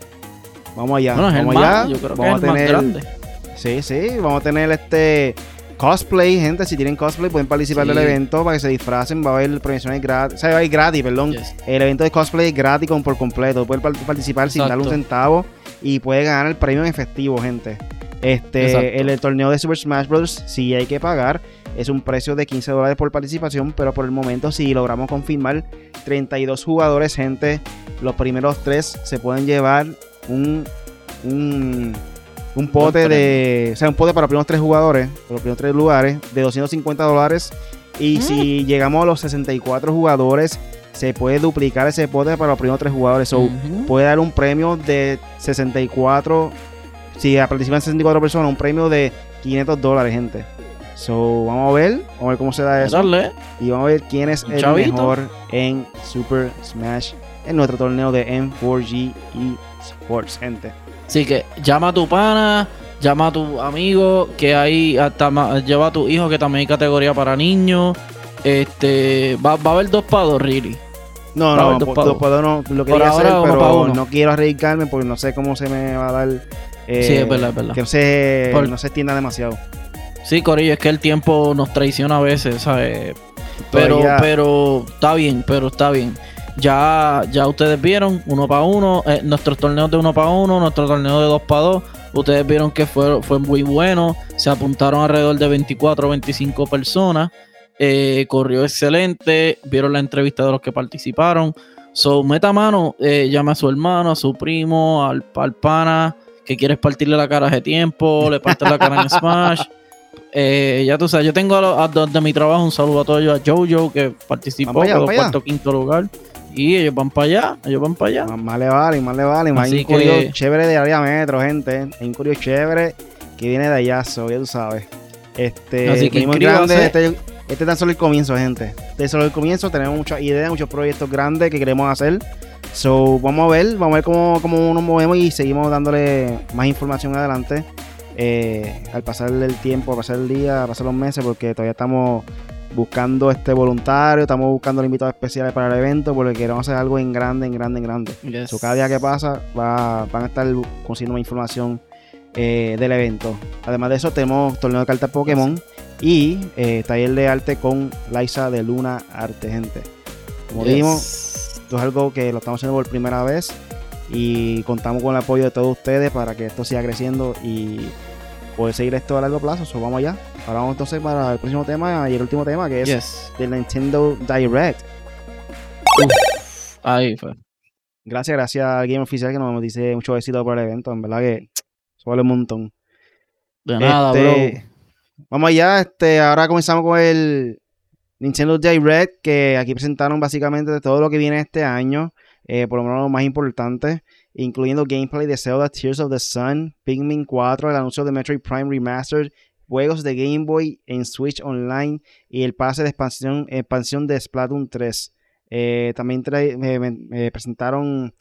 vamos allá. Bueno, es vamos más, allá. yo creo que vamos es el a más tener, grande. Sí, sí, vamos a tener este cosplay, gente. Si tienen cosplay, pueden participar Sí. del evento para que se disfracen. Va a haber premiaciones gratis. O sea, va a ir gratis, perdón. Yes. El evento de cosplay es gratis con, por completo. Pueden par- participar sin darle un centavo y puede ganar el premio en efectivo, gente. Este, el torneo de Super Smash Bros. sí hay que pagar. Es un precio de 15 dólares por participación, pero por el momento, si logramos confirmar 32 jugadores, gente, los primeros tres se pueden llevar un, un, un pote de. O sea, un pote para los primeros tres jugadores, para los primeros tres lugares, de 250 dólares. Y Mm. si llegamos a los 64 jugadores, se puede duplicar ese pote para los primeros tres jugadores. So, puede dar un premio de 64. Si participan 64 personas, un premio de 500 dólares, gente. So, vamos a ver, vamos a ver cómo se da eso. Darle. Y vamos a ver quién es el chavito. mejor en Super Smash en nuestro torneo de M4G Esports, gente. Así que llama a tu pana, llama a tu amigo, que hay hasta lleva a tu hijo que también hay categoría para niños. Este va, va a haber dos pados, really. No, no, dos po- pa' lo, dos. puedo, no, lo Por quería hacer, uno pero uno. no quiero arriesgarme porque no sé cómo se me va a dar. eh, Sí, es verdad, es verdad. Que no se, Por- no se extienda demasiado. Sí, Corillo, es que el tiempo nos traiciona a veces, ¿sabes? Pero, Todavía- pero está bien, pero está bien. Ya, ya ustedes vieron, uno para uno, eh, nuestros torneos de uno para uno, nuestro torneo de dos para dos. Ustedes vieron que fue, fue muy bueno. Se apuntaron alrededor de 24 o 25 personas. Eh, corrió excelente. Vieron la entrevista de los que participaron. So, meta mano, eh, llame a su hermano, a su primo, al, al pana que quieres partirle la cara hace tiempo, le partes la cara en Smash. Eh, ya tú sabes, yo tengo a, a- de mi trabajo un saludo a todos ellos, a Jojo que participó allá, vamos allá. cuarto quinto lugar. Y ellos van para allá, ellos van para allá. Más, más le vale, más le vale. Más Así un que- chévere de área metro, gente. Hay un curio chévere que viene de allá, so, ya tú sabes. Este, Así que grandes, este, este es tan solo el comienzo, gente. Este es solo el comienzo. Tenemos muchas ideas, muchos proyectos grandes que queremos hacer. So, vamos a ver, vamos a ver cómo, cómo nos movemos y seguimos dándole más información adelante. Eh, al pasar el tiempo, al pasar el día, al pasar los meses, porque todavía estamos buscando este voluntario, estamos buscando invitados especiales para el evento, porque queremos hacer algo en grande, en grande, en grande. Yes. So, cada día que pasa va, van a estar consiguiendo más información eh, del evento. Además de eso, tenemos torneo de cartas Pokémon y eh, taller de arte con Liza de Luna Arte, gente. Como Yes. dijimos, esto es algo que lo estamos haciendo por primera vez y contamos con el apoyo de todos ustedes para que esto siga creciendo y poder seguir esto a largo plazo. So, vamos allá. Ahora vamos entonces para el próximo tema y el último tema que es Yes. del Nintendo Direct. Ahí fue. Gracias, gracias al Game Oficial que nos dice mucho éxito por el evento. En verdad que eso vale un montón. De nada, Este, bro. Vamos allá, este, ahora comenzamos con el Nintendo Direct, que aquí presentaron básicamente de todo lo que viene este año, eh, por lo menos lo más importante, incluyendo gameplay de Zelda Tears of the Sun, Pikmin 4, el anuncio de Metroid Prime Remastered, juegos de Game Boy en Switch Online y el pase de expansión, expansión de Splatoon 3. Eh, también trae- me- me- me presentaron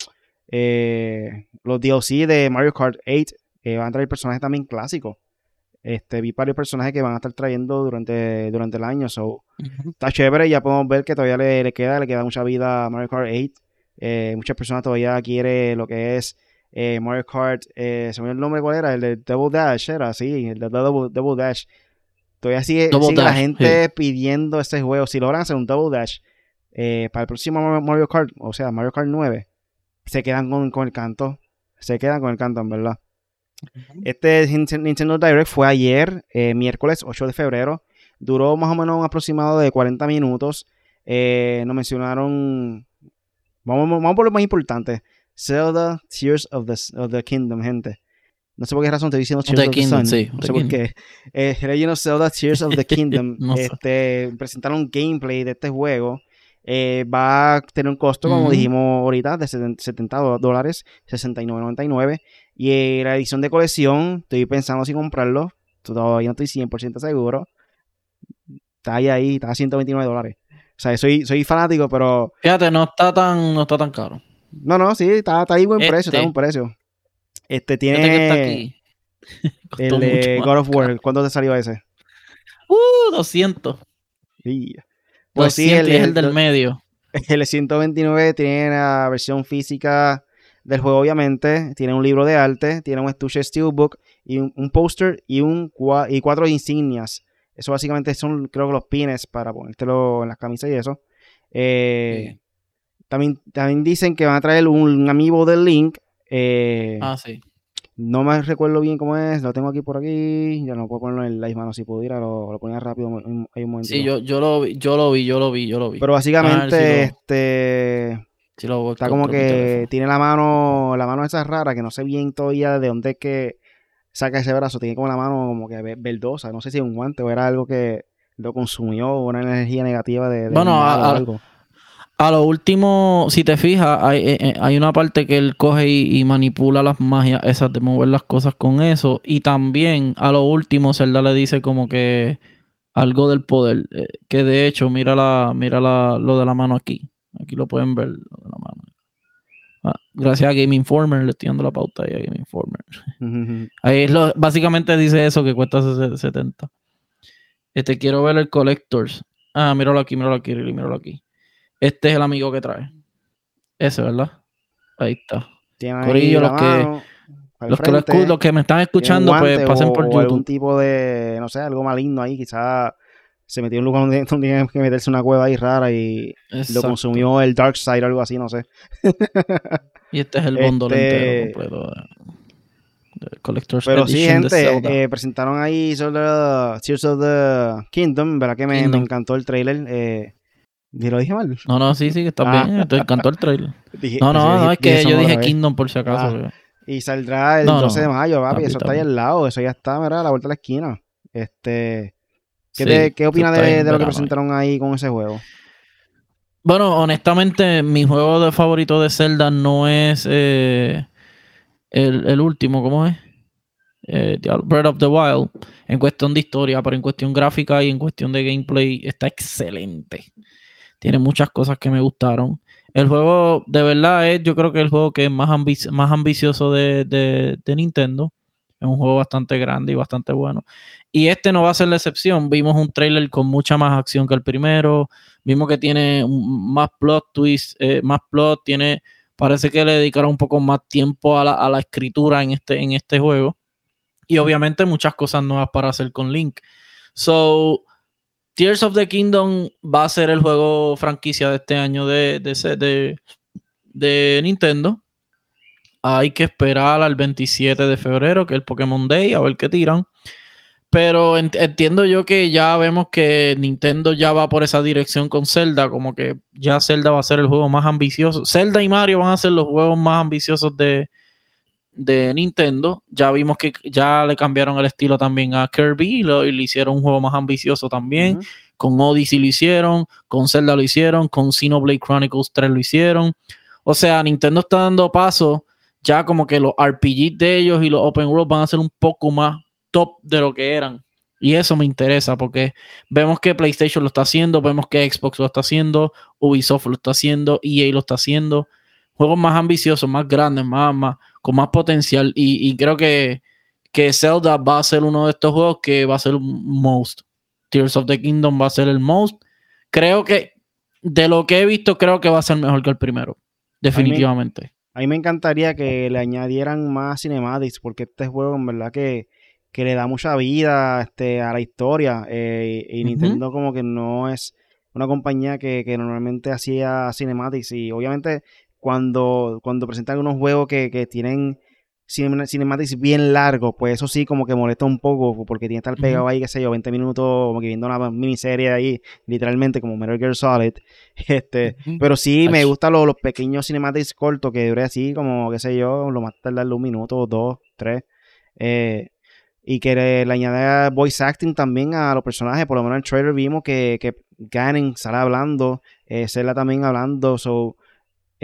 eh, los DLC de Mario Kart 8, que van a traer personajes también clásicos. Este, vi varios personajes que van a estar trayendo durante, durante el año. So, está chévere. Ya podemos ver que todavía le, le queda, le queda mucha vida a Mario Kart 8. Eh, muchas personas todavía quieren lo que es eh, Mario Kart. Eh, ¿Se me olvidó el nombre cuál era? El de Double Dash, era sí, el de Double, Double Dash. Todavía sigue, Double sigue la gente pidiendo ese juego. Si logran hacer un Double Dash eh, para el próximo Mario Kart, o sea, Mario Kart 9, se quedan con, con el canto. Se quedan con el canto, en verdad. Este Nint- Nintendo Direct fue ayer, eh, miércoles 8 de febrero. Duró más o menos un aproximado de 40 minutos. Eh, nos mencionaron. Vamos, vamos por lo más importante. Zelda Tears of the, of the Kingdom, gente. No sé por qué razón estoy diciendo Tears The of Kingdom, the Sun. sí, no sé por qué. Eh, Legend of Zelda Tears of the Kingdom. No sé. este, presentaron gameplay de este juego. Eh, va a tener un costo, como Ujú. dijimos ahorita, de 70 dólares, 69.99. Y eh, la edición de colección, estoy pensando si comprarlo. Todavía no estoy 100% seguro. Está ahí, ahí, está a 129 dólares. O sea, soy, soy fanático, pero. Fíjate, no está tan, no está tan caro. No, no, sí, está, está ahí buen precio, está Este. buen precio. Este Fíjate que está tiene aquí. El de God of War. caro. ¿Cuándo te salió ese? Uh, 200. Sí. Pues sí, 200 el, y es el el- del medio. El 129 tiene la versión física del juego, obviamente. Tiene un libro de arte, tiene un estuche Steelbook y un, un póster y, un, y cuatro insignias. Eso básicamente son, creo que los pines para ponértelo en las camisas y eso. Eh, también, también dicen que van a traer un, un amiibo del Link. eh, Ah, sí. No me recuerdo bien cómo es, lo tengo aquí por aquí. Ya no puedo ponerlo en live, mano. Si pudiera, lo, lo ponía rápido hay un momentito. Sí, yo, yo lo vi, yo lo vi, yo lo vi, yo lo vi. Pero básicamente, Ah, lo- este. Sí lo Está como que tiene la mano, la mano esa rara, que no sé bien todavía de dónde es que saca ese brazo. Tiene como la mano como que ve- verdosa. No sé si es un guante o era algo que lo consumió o una energía negativa de, de Bueno, a- algo. A lo último, si te fijas, hay, eh, eh, hay una parte que él coge y, y manipula las magias esas de mover las cosas con eso. Y también a lo último, Zelda le dice como que algo del poder. eh, que de hecho, mira la, mira la, lo de la mano aquí. Aquí lo pueden ver, lo de la mano. Ah, gracias a Game Informer, le estoy dando la pauta ahí a Game Informer. Ahí es lo, básicamente dice eso que cuesta se- 70. Este quiero ver el Collectors. Ah, míralo aquí, míralo aquí, míralo aquí. Este es el amigo que trae. Ese, ¿verdad? Ahí está. Corillo, los mano Los que, frente, los que me están escuchando, pues pasen por o algún YouTube. tipo de, no sé, algo maligno ahí. Quizás se metió en un lugar donde, donde tiene que meterse una cueva ahí rara y lo consumió el Dark Side o algo así, no sé. Y este es el bundle Este- entero completo de- del Collector's Pero sí, gente, eh, presentaron ahí sobre Tears of the Kingdom, ¿verdad? Que me, encantó el trailer. Eh, ¿y ¿Lo dije mal? No, no, sí, sí, que está Ah. bien. Te encantó el trailer. Dije- No, no, no, es que yo dije. Kingdom por si acaso. Ah. Y saldrá el No, no. 12 de mayo, papi. Eso está ahí al lado. Eso ya está, mira, a la vuelta de la esquina. Este, ¿Qué, Sí, te- qué opinas de, lo que presentaron ahí con ese juego? Bueno, honestamente, mi juego de favorito de Zelda no es eh, el, el último, ¿cómo es? Eh, Breath of the Wild. En cuestión de historia, pero en cuestión gráfica y en cuestión de gameplay está excelente. Tiene muchas cosas que me gustaron. El juego, de verdad, es yo creo que el juego que es más, ambi- más ambicioso de, de- de Nintendo. Es un juego bastante grande y bastante bueno. Y este no va a ser la excepción. Vimos un trailer con mucha más acción que el primero. Vimos que tiene más plot twist, eh, más plot, tiene, parece que le dedicaron un poco más tiempo a la, escritura en este, en este juego. Y obviamente muchas cosas nuevas para hacer con Link. So, Tears of the Kingdom va a ser el juego franquicia de este año de Nintendo. Hay que esperar al 27 de febrero, que es el Pokémon Day, a ver qué tiran. Pero ent- entiendo yo que ya vemos que Nintendo ya va por esa dirección con Zelda, como que ya Zelda va a ser el juego más ambicioso. Zelda y Mario van a ser los juegos más ambiciosos de, de Nintendo. Ya vimos que ya le cambiaron el estilo también a Kirby y, lo- y le hicieron un juego más ambicioso también. Con Odyssey lo hicieron, con Zelda lo hicieron, con Xenoblade Chronicles 3 lo hicieron. O sea, Nintendo está dando paso ya como que los RPG de ellos y los Open World van a ser un poco más top de lo que eran. Y eso me interesa porque vemos que PlayStation lo está haciendo, vemos que Xbox lo está haciendo, Ubisoft lo está haciendo, EA lo está haciendo. Juegos más ambiciosos, más grandes, más, más con más potencial. Y, y creo que, que Zelda va a ser uno de estos juegos que va a ser most. Tears of the Kingdom va a ser el most. Creo que de lo que he visto, creo que va a ser mejor que el primero. Definitivamente. A mí me encantaría que le añadieran más cinematics, porque este juego en verdad que, que le da mucha vida este, a la historia. eh, y. Nintendo como que no es una compañía que, que normalmente hacía cinematics. Y obviamente cuando, cuando presentan unos juegos que, que tienen cinematics bien largos, pues eso sí como que molesta un poco, porque tiene que estar pegado ahí, qué sé yo, 20 minutos, como que viendo una miniserie ahí, literalmente como Metal Gear Solid. Este, pero sí, me gustan los, los pequeños cinematics cortos que dure así, como, qué sé yo, lo más tardarle un minuto, dos, tres. Eh, y que le, le añade voice acting también a los personajes. Por lo menos en el trailer vimos que, que Ganon sale hablando, eh, Zelda también hablando. So,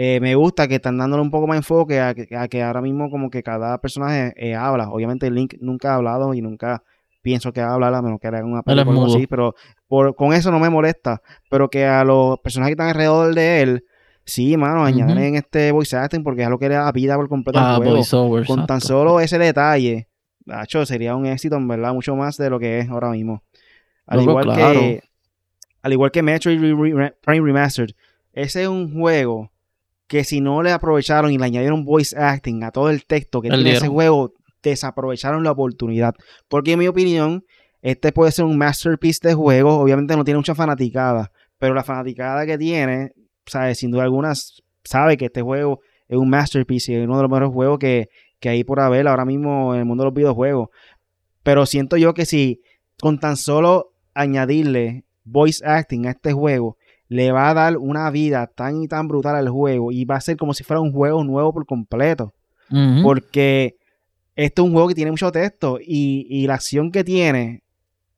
eh, me gusta que están dándole un poco más enfoque a, que- a que ahora mismo como que cada personaje eh, habla. Obviamente Link nunca ha hablado y nunca pienso que va a hablar a menos que haga una película o así, pero por, con eso no me molesta. Pero que a los personajes que están alrededor de él, sí, mano, añaden en este voice acting porque es lo que le da vida por completo Ah, al juego. voiceover, Con tan solo ese detalle, Nacho, sería un éxito, en verdad, mucho más de lo que es ahora mismo. Al igual claro. que al igual que Metroid Prime Remastered, ese es un juego que si no le aprovecharon y le añadieron voice acting a todo el texto que tiene ese juego, desaprovecharon la oportunidad. Porque en mi opinión, este puede ser un masterpiece de juego. Obviamente no tiene mucha fanaticada, pero la fanaticada que tiene, sabe, sin duda alguna, sabe que este juego es un masterpiece y es uno de los mejores juegos que, que hay por haber ahora mismo en el mundo de los videojuegos. Pero siento yo que si con tan solo añadirle voice acting a este juego, le va a dar una vida tan y tan brutal al juego y va a ser como si fuera un juego nuevo por completo. Porque este es un juego que tiene mucho texto y, y la acción que tiene,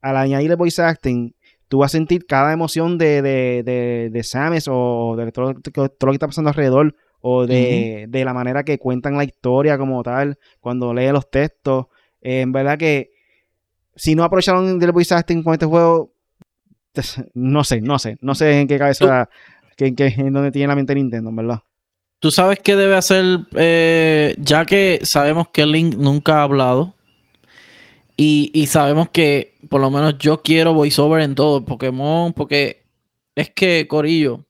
al añadirle voice acting, tú vas a sentir cada emoción de, de, de, de Samus o de todo, todo lo que está pasando alrededor o de, de la manera que cuentan la historia como tal, cuando lee los textos. Eh, en verdad que si no aprovecharon del voice acting con este juego, no sé, no sé, no sé en qué cabeza, que, en, qué, en dónde tiene la mente Nintendo, en verdad. Tú sabes qué debe hacer, eh, ya que sabemos que Link nunca ha hablado. Y, y sabemos que por lo menos yo quiero voiceover en todo Pokémon, porque es que, Corillo,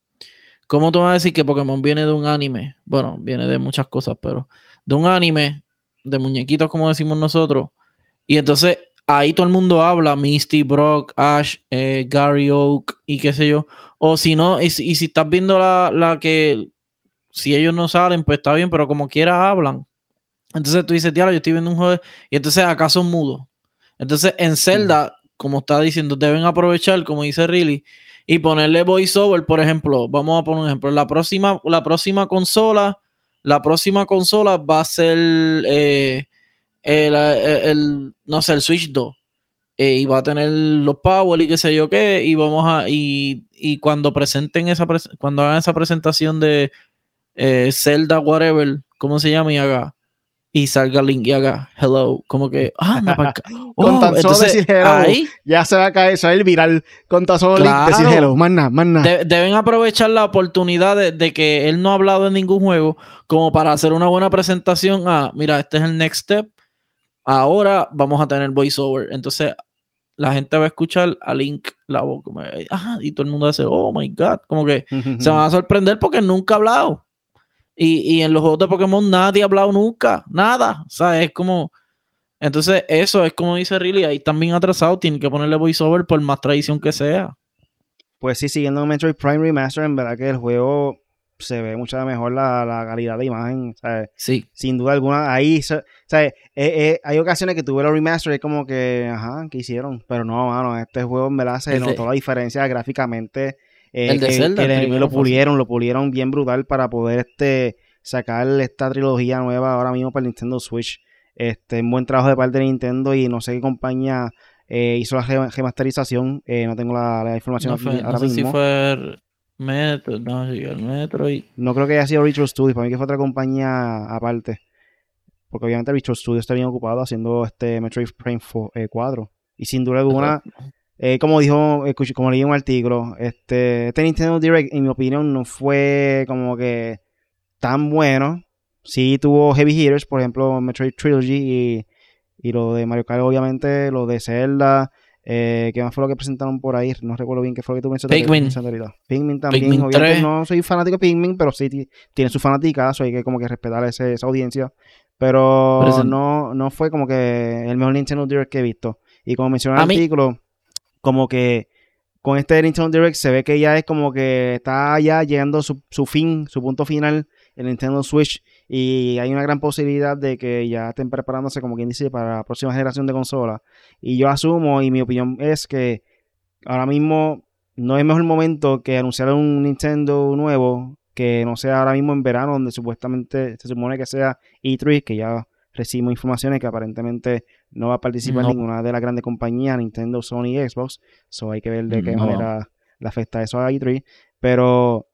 ¿cómo tú vas a decir que Pokémon viene de un anime? Bueno, viene de muchas cosas, pero de un anime, de muñequitos, como decimos nosotros. Y entonces ahí todo el mundo habla, Misty, Brock, Ash, eh, Gary Oak y qué sé yo. O si no, y, si- estás viendo la, la que si ellos no salen, pues está bien, pero como quiera hablan. Entonces tú dices, diablo, yo estoy viendo un juego. Y entonces acá son mudos. Entonces en Zelda, como está diciendo, deben aprovechar, como dice Riley, y ponerle voiceover, por ejemplo. Vamos a poner un ejemplo. La próxima, la próxima consola, la próxima consola va a ser eh, el, el, no sé, el Switch 2. Eh, y va a tener los power y qué sé yo qué. Y vamos a. Y, y cuando presenten esa cuando hagan esa presentación de eh, Zelda, whatever, ¿cómo se llama? Y haga y salga Link y haga hello, como que, ah, anda para acá. con tan solo decir hello, ya se va a caer, se va a ir viral con tan solo Link decir hello, más nada, más nada. deben aprovechar la oportunidad de, que él no ha hablado en ningún juego como para hacer una buena presentación. Ah, mira, este es el next step. Ahora vamos a tener voiceover. Entonces, la gente va a escuchar a Link la voz, como, ah, y todo el mundo va a decir, oh my god, como que se van a sorprender porque nunca ha hablado. Y, en los juegos de Pokémon nadie ha hablado nunca, nada. O sea, es como. Entonces, eso es como dice Riley, ahí también atrasado, tienen que ponerle voiceover por más tradición que sea. Pues sí, siguiendo Metroid Prime Remaster, en verdad que el juego se ve mucho mejor la, calidad de imagen. Sí. Sin duda alguna. Ahí, sea, eh, eh, hay ocasiones que tuve los remaster y como que, ajá, ¿qué hicieron? Pero no, mano, este juego en verdad se notó la diferencia gráficamente eh, el de Zelda. lo pulieron, lo pulieron bien brutal para poder este sacar esta trilogía nueva ahora mismo para el Nintendo Switch. Este, un buen trabajo de parte de Nintendo y no sé qué compañía eh, hizo la remasterización. Eh, no tengo la, información no ahora mismo. Si fue Metro, no, el Metro y... No creo que haya sido Retro Studios, para mí que fue otra compañía aparte. Porque obviamente Retro Studios está bien ocupado haciendo este Metroid Prime 4. Y sin duda alguna, eh, como dijo, como leí un artículo, este, este Nintendo Direct, en mi opinión, no fue como que tan bueno. Sí tuvo heavy hitters, por ejemplo, Metroid Trilogy y, lo de Mario Kart, obviamente, lo de Zelda. Eh, ¿Qué más fue lo que presentaron por ahí? No recuerdo bien qué fue lo que tú mencionaste. Pikmin. Pikmin también. obviamente no soy fanático de Pikmin, pero sí tiene su fanática, hay que como que respetar esa audiencia. Pero no, no fue como que el mejor Nintendo Direct que he visto. Y como mencionó el artículo, como que con este Nintendo Direct se ve que ya es como que está ya llegando su, su fin, su punto final en Nintendo Switch y hay una gran posibilidad de que ya estén preparándose, como quien dice, para la próxima generación de consolas. Y yo asumo, y mi opinión es que ahora mismo no es mejor momento que anunciar un Nintendo nuevo que no sea ahora mismo en verano, donde supuestamente se supone que sea E3, que ya recibimos informaciones que aparentemente no va a participar ninguna de las grandes compañías, Nintendo, Sony y Xbox. So hay que ver de qué manera le afecta eso a E3. Pero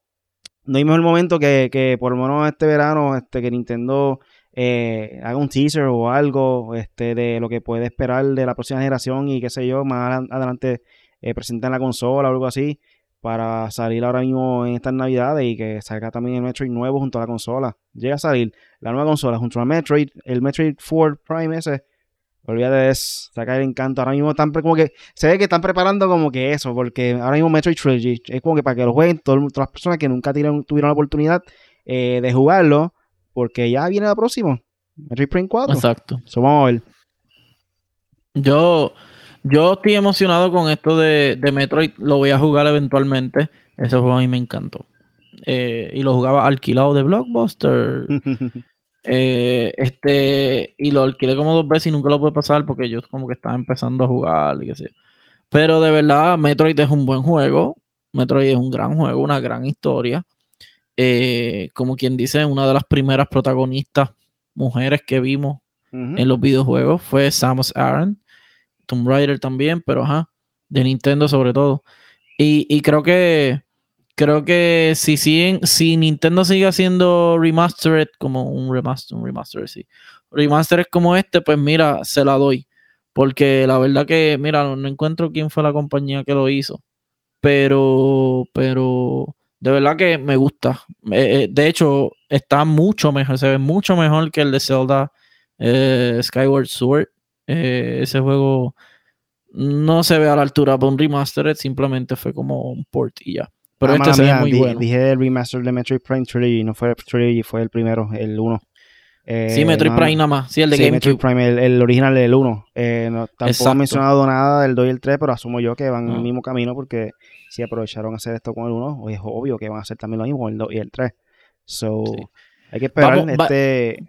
no hay mejor momento que, que por lo menos este verano este, que Nintendo eh, haga un teaser o algo este, de lo que puede esperar de la próxima generación y qué sé yo, más adelante eh, presenten la consola o algo así para salir ahora mismo en estas navidades y que salga también el Metroid nuevo junto a la consola. Llega a salir la nueva consola junto al Metroid, el Metroid 4 Prime ese. Olvídate de eso, saca el encanto. Ahora mismo están como que, se ve que están preparando como que eso, porque ahora mismo Metroid Trilogy es como que para que lo jueguen todas las personas que nunca tuvieron, tuvieron la oportunidad eh, de jugarlo, porque ya viene la próxima, Metroid Prime 4. Exacto. Eso vamos a ver. Yo, yo estoy emocionado con esto de, de, Metroid. Lo voy a jugar eventualmente. Ese juego a mí me encantó. Eh, y lo jugaba alquilado de Blockbuster. eh, este, y lo alquilé como dos veces y nunca lo pude pasar porque yo como que estaba empezando a jugar y qué sé. Pero de verdad, Metroid es un buen juego. Metroid es un gran juego, una gran historia. Eh, como quien dice, una de las primeras protagonistas mujeres que vimos en los videojuegos fue Samus Aran Tomb Raider también, pero ajá, de Nintendo sobre todo. Y, creo que creo que si siguen, si Nintendo sigue haciendo remastered como un remaster, un remaster, sí. Remastered como este, pues mira, se la doy. Porque la verdad que, mira, no, encuentro quién fue la compañía que lo hizo. Pero, pero, de verdad que me gusta. Eh, eh, de hecho, está mucho mejor, se ve mucho mejor que el de Zelda eh, Skyward Sword. Ese juego no se ve a la altura para un remastered, simplemente fue como un port y ya. Pero ah, este se ve muy bueno. Dije el remaster de Metroid Prime Trilogy, no fue Trilogy, fue el primero, el 1. Eh, sí, Metroid Prime nada más. Sí, el de sí, Metroid Prime, el, original del 1. Eh, no, tampoco he mencionado nada del 2 y el 3, pero asumo yo que van en el mismo camino porque si aprovecharon a hacer esto con el 1, es obvio que van a hacer también lo mismo con el 2 y el 3. So, hay que esperar. este,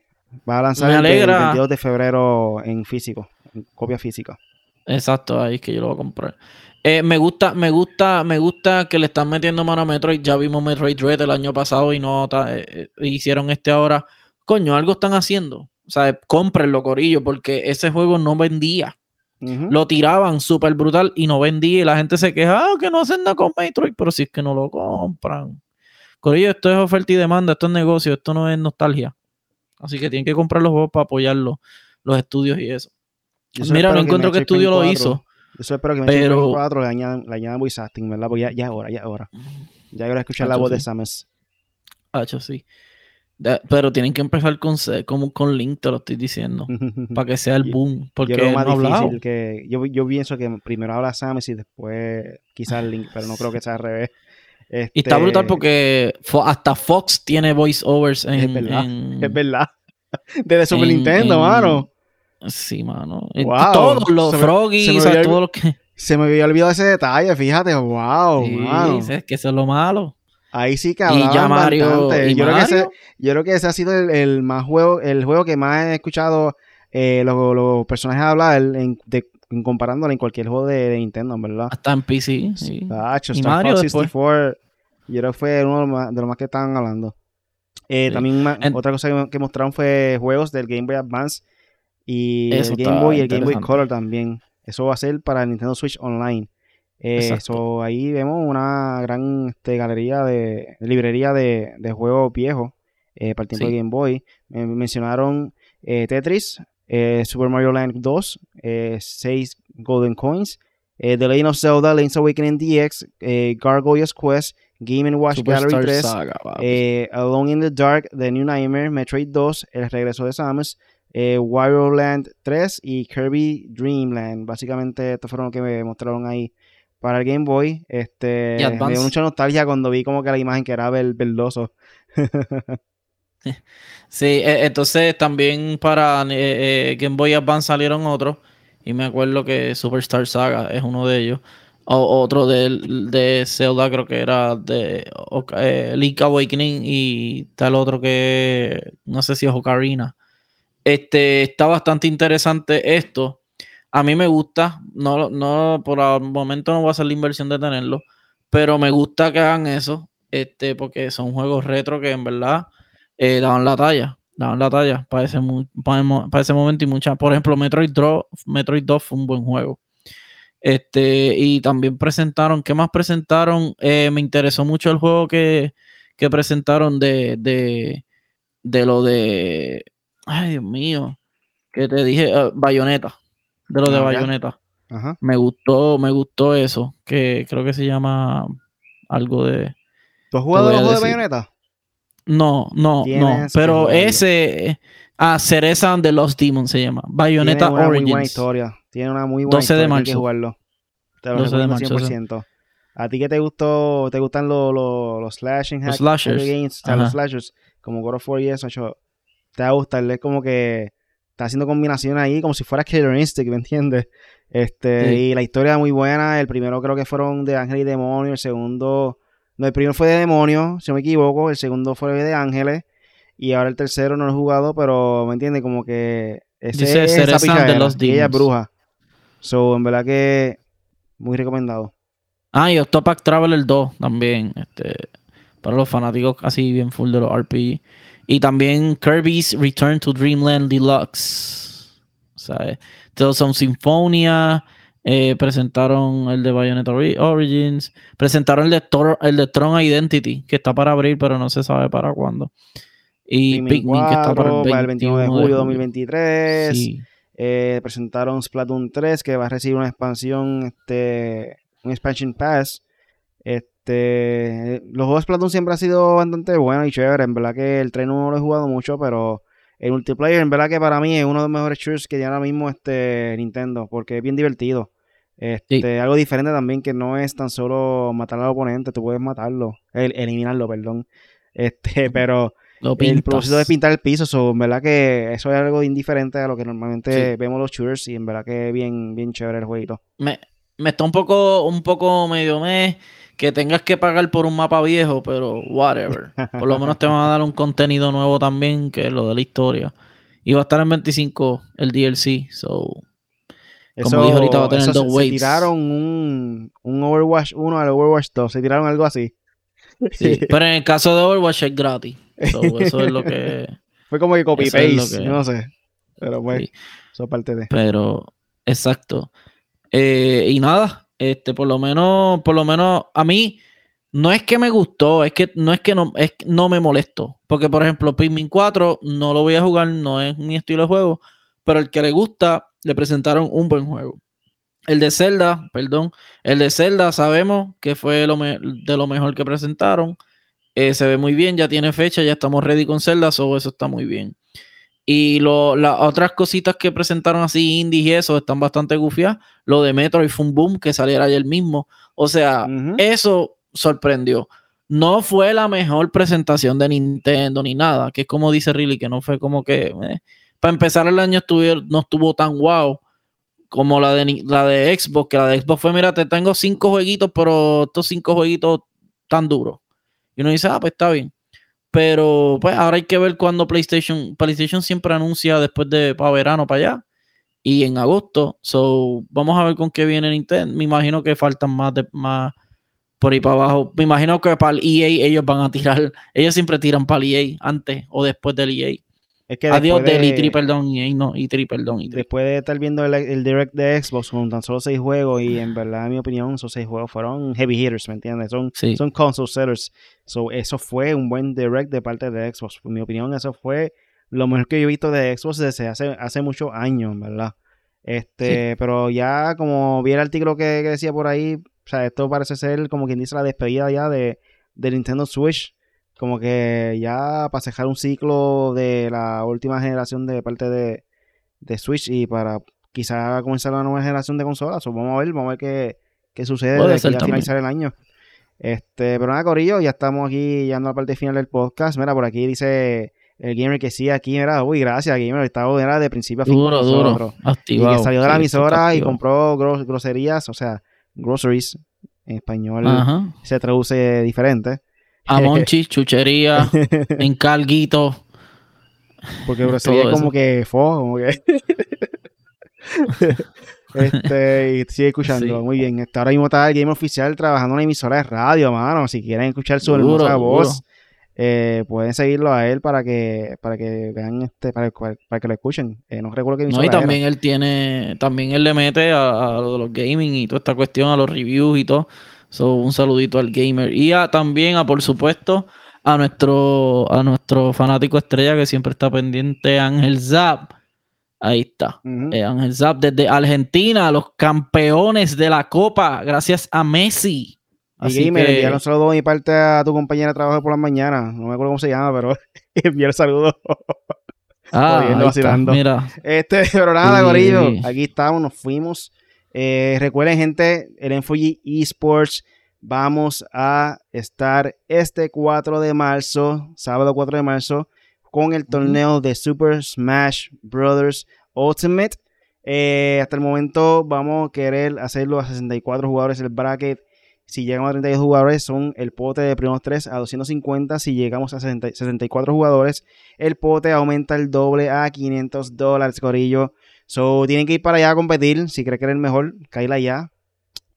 Va a lanzar el, el alegra. 22 de febrero en físico, en copia física. Exacto, ahí es que yo lo voy a comprar. Eh, me gusta, me gusta, me gusta que le están metiendo mano a Metroid. Ya vimos Metroid Dread el año pasado y no eh, eh, hicieron este ahora. Coño, algo están haciendo. O sea, cómprenlo, Corillo, porque ese juego no vendía. Lo tiraban súper brutal y no vendía. Y la gente se queja, "Ah, que no hacen nada con Metroid, pero si es que no lo compran. Corillo, esto es oferta y demanda, esto es negocio, esto no es nostalgia. Así que tienen que comprar los juegos para apoyarlo, los estudios y eso. Mira, no encuentro qué estudio lo hizo. 4 Yo solo espero que pero- Prime 4 le añadan, le añadan voice acting, ¿verdad? Porque ya, ya es hora, ya es hora. Ya es hora de escuchar la voz de. Samus. Hacho, sí. De- pero tienen que empezar con, como con Link, te lo estoy diciendo. para que sea el boom. Porque yo más no difícil que yo, yo pienso que primero habla Samus y después quizás Link, pero no creo que sea al revés. Y está Este, brutal porque hasta Fox tiene voiceovers en. Es verdad, en- Es verdad. Desde Super en- Nintendo, en- mano. Sí, mano. Wow. Todos los Froggies, o sea, había- todo lo que. Se me había olvidado ese detalle, fíjate, wow, Sí, mano. es que eso es lo malo. Ahí sí que Y ya Mario. bastante. y Yo, creo que ese, Mario, yo creo que ese ha sido el, el más juego, el juego que más he escuchado eh, los, los personajes hablar en, de- en comparándolo en cualquier juego de, de Nintendo, en verdad. Hasta en PC. Sí. Tacho, Y Mario Fox después. 64, yo creo que fue uno de los más, de los más que estaban hablando. Eh, Sí. También En- otra cosa que, que mostraron fue juegos del Game Boy Advance y Eso el Game Boy y el Game Boy. Color también. Eso va a ser para el Nintendo Switch Online. Eh, so, ahí vemos una gran este, galería de librería de, de juegos viejos eh, para el tiempo Sí. de Game Boy. Me mencionaron eh, Tetris, eh, Super Mario Land 2, 6 Golden Coins, eh, The Legend of Zelda, Link's Awakening DX, eh, Gargoyle's Quest, Game Watch Superstar Gallery 3, Saga, papi. eh, Alone in the Dark, The New Nightmare, Metroid 2, El Regreso de Samus, eh, Wario Land 3 y Kirby Dream Land. Básicamente, estos fueron los que me mostraron ahí para el Game Boy. Este, Y me dio mucha nostalgia cuando vi como que la imagen que era ver- verdoso. Sí, eh, entonces también para eh, eh, Game Boy Advance salieron otros. Y me acuerdo que Superstar Saga es uno de ellos. O, otro de, de Zelda, creo que era de eh, Link Awakening. Y tal otro que no sé si es Ocarina. Este está bastante interesante esto. A mí me gusta. No, no, por el momento no voy a hacer la inversión de tenerlo. Pero me gusta que hagan eso. Este, porque son juegos retro que en verdad eh, daban la talla, daban la talla para ese, para ese momento y muchas, por ejemplo, Metroid, Draw, Metroid 2 fue un buen juego. Este, y también presentaron, ¿qué más presentaron? Eh, me interesó mucho el juego que, que presentaron de, de, de lo de, ay Dios mío, que te dije, eh, Bayonetta, de lo de Ah, ya. Bayonetta. Ajá. Me gustó, me gustó eso, que creo que se llama algo de... ¿Tú has jugado los juegos de. Bayonetta? No, no, no. Pero ese. Ah, Cereza and the Lost Demon se llama. Bayonetta Tiene una muy buena historia. Tiene una muy buena 12 de historia. Tienes que marzo. jugarlo. Te lo 12 de marzo, 100%. ¿A ti qué te gustó? ¿Te gustan los, los, los slashing Los hack- slashers. games? O sea, los slashers, como God of War y eso, yo, te va a gustar. Es como que está haciendo combinaciones ahí como si fuera Killer Instinct, ¿me entiendes? Este, Sí. y la historia muy buena. El primero creo que fueron de Ángel y Demonio. El segundo, no, el primero fue de Demonio, si no me equivoco. El segundo fue de Ángeles. Y ahora el tercero no lo he jugado, pero ¿me entiendes? Como que ese Dice es esa pichadera, Lost y ella es bruja. So, en verdad que muy recomendado. Ah, y Octopath Traveler 2 también. Este, para los fanáticos así bien full de los RPG. Y también Kirby's Return to Dreamland Deluxe. Sea, eh, of Symphonia. eh, presentaron el de Bayonetta Ori- Origins. Presentaron el de, Tor- el de Tron Identity, que está para abril, pero no se sabe para cuándo. Y Pikmin, que está para el 4, 21 21 de julio de 2023. Sí. Eh, presentaron Splatoon 3, que va a recibir una expansión, este, un expansion pass. Este, los juegos de Splatoon siempre han sido bastante buenos y chéveres. En verdad que el 3 no lo he jugado mucho, pero el multiplayer, en verdad que para mí es uno de los mejores shooters que tiene ahora mismo este Nintendo, porque es bien divertido. Este, Sí. algo diferente también que no es tan solo matar al oponente, tú puedes matarlo, el- eliminarlo, perdón. Este, pero Lo el propósito es pintar el piso, so, en verdad que eso es algo indiferente a lo que normalmente Sí. vemos los shooters y en verdad que es bien, bien chévere el jueguito. me, me está un poco, un poco medio mes que tengas que pagar por un mapa viejo, pero whatever. Por lo menos te van a dar un contenido nuevo también, que es lo de la historia. Y va a estar en 25 el DLC. So, como dijo ahorita, va a tener eso dos se- se tiraron un, un Overwatch 1 al Overwatch 2. Se tiraron algo así. Sí, Pero en el caso de Overwatch es gratis. So, eso es lo que. Fue como que copy Eso es paste. lo que- No sé. Pero pues, Sí. eso es parte de. Pero, exacto. Eh, y nada, este, por lo menos, por lo menos, a mí no es que me gustó, es que no es que no, es no me molestó. Porque, por ejemplo, Pikmin 4 no lo voy a jugar, no es mi estilo de juego, pero el que le gusta, le presentaron un buen juego. El de Zelda, perdón, el de Zelda sabemos que fue lo de lo mejor que presentaron. Eh, se ve muy bien, ya tiene fecha, ya estamos ready con Zelda, so eso está muy bien. Y lo- las otras cositas que presentaron así, indies y eso, están bastante gufiadas. Lo de Metroid fue un boom que saliera ayer mismo. O sea, eso sorprendió. No fue la mejor presentación de Nintendo ni nada, que es como dice Riley, que no fue como que... eh, Para empezar el año estuvo- no estuvo tan wow como la de, la de Xbox, que la de Xbox fue, mira, te tengo cinco jueguitos, pero estos cinco jueguitos tan duros. Y uno dice, ah, pues está bien. Pero pues ahora hay que ver cuando PlayStation, PlayStation siempre anuncia después de para verano para allá y en agosto. So, vamos a ver con qué viene Nintendo. Me imagino que faltan más de más por ahí para abajo. Me imagino que para el EA ellos van a tirar, ellos siempre tiran para el EA antes o después del EA. Es que Adiós del de- E3, perdón, EA no, E3, perdón, E3. Después de estar viendo el, el direct de Xbox con tan solo seis juegos, y en verdad, en mi opinión, esos seis juegos fueron heavy hitters, ¿me entiendes? Son, Sí. son console sellers. So, eso fue un buen direct de parte de Xbox. En mi opinión, eso fue lo mejor que yo he visto de Xbox desde hace, hace muchos años, verdad. Este, pero ya como vi el artículo que, que decía por ahí, o sea, esto parece ser como quien dice la despedida ya de, de Nintendo Switch. Como que ya para cerrar un ciclo de la última generación de parte de, de Switch y para quizá comenzar la nueva generación de consolas. O vamos a ver, vamos a ver qué, qué sucede de aquí a finalizar el año. Este, pero nada, Corillo, ya estamos aquí llegando a la parte final del podcast. Mira, por aquí dice el gamer que sí, aquí, mira, uy, gracias, gamer, estaba era de principio a fin Duro, duro. nosotros. Y Activado. que salió de la emisora y activado. compró gros- groserías, o sea, groceries en español Ajá. se traduce diferente. A Monchi, chuchería, encarguito. Porque grosería es como eso. que fo, como que. este, y sigue escuchándolo, Sí. muy bien. Este, ahora mismo está el Game Oficial trabajando en una emisora de radio, mano. Si quieren escuchar su Duro, hermosa duro. voz, eh, pueden seguirlo a él para que, para que vean este, para, para que lo escuchen. Eh, no recuerdo qué No, emisora y era. también él tiene, también él le mete a, a lo de los gaming y toda esta cuestión, a los reviews y todo. So, un saludito al gamer. Y a, también a, por supuesto, a nuestro, a nuestro fanático estrella que siempre está pendiente, Ángel Zap. Ahí está. Ujú. Eh, Ángel Zap desde Argentina, los campeones de la Copa, gracias a Messi. Y Así Gamer, que, envíale un saludo de mi parte a tu compañera de trabajo por la mañana. No me acuerdo cómo se llama, pero envíale saludos. ah, jodiendo, está, mira, Este, pero nada, Sí. Gorillo. Aquí estamos, nos fuimos. Eh, recuerden, gente, el Enfuji Esports. Vamos a estar este 4 de marzo, sábado 4 de marzo, con el torneo de Super Smash Brothers Ultimate. Eh, hasta el momento vamos a querer hacerlo a 64 jugadores el bracket. Si llegamos a 32 jugadores, son el pote de primeros 3 a 250. Si llegamos a 60 64 jugadores, el pote aumenta el doble a 500 dólares, Corillo. So, tienen que ir para allá a competir. Si creen que eres el mejor, caíla allá.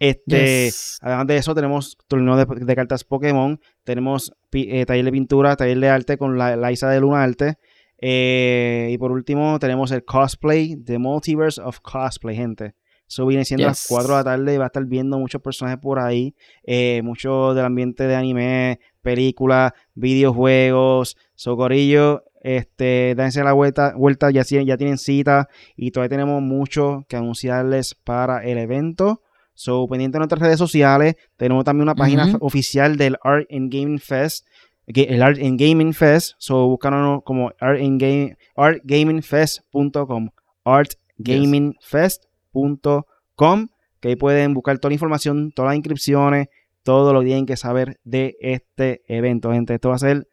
Este, yes. Además de eso, tenemos torneo de, de cartas Pokémon. Tenemos eh, taller de pintura, taller de arte con la, la Isa de Luna Arte. Eh, y por último, tenemos el cosplay, The Multiverse of Cosplay, gente. Eso viene siendo a las Yes. 4 de la tarde y va a estar viendo muchos personajes por ahí. eh, mucho del ambiente de anime, películas, videojuegos, socorillo. Este, dense la vuelta, vuelta ya, ya tienen cita y todavía tenemos mucho que anunciarles para el evento. So, pendiente de nuestras redes sociales. Tenemos también una página oficial del Art and Gaming Fest. El Art and Gaming Fest. So, búscanos como Art and Game, artgamingfest.com. Artgamingfest.com. Que ahí pueden buscar toda la información, todas las inscripciones, todo lo que tienen que saber de este evento, gente. Esto va a ser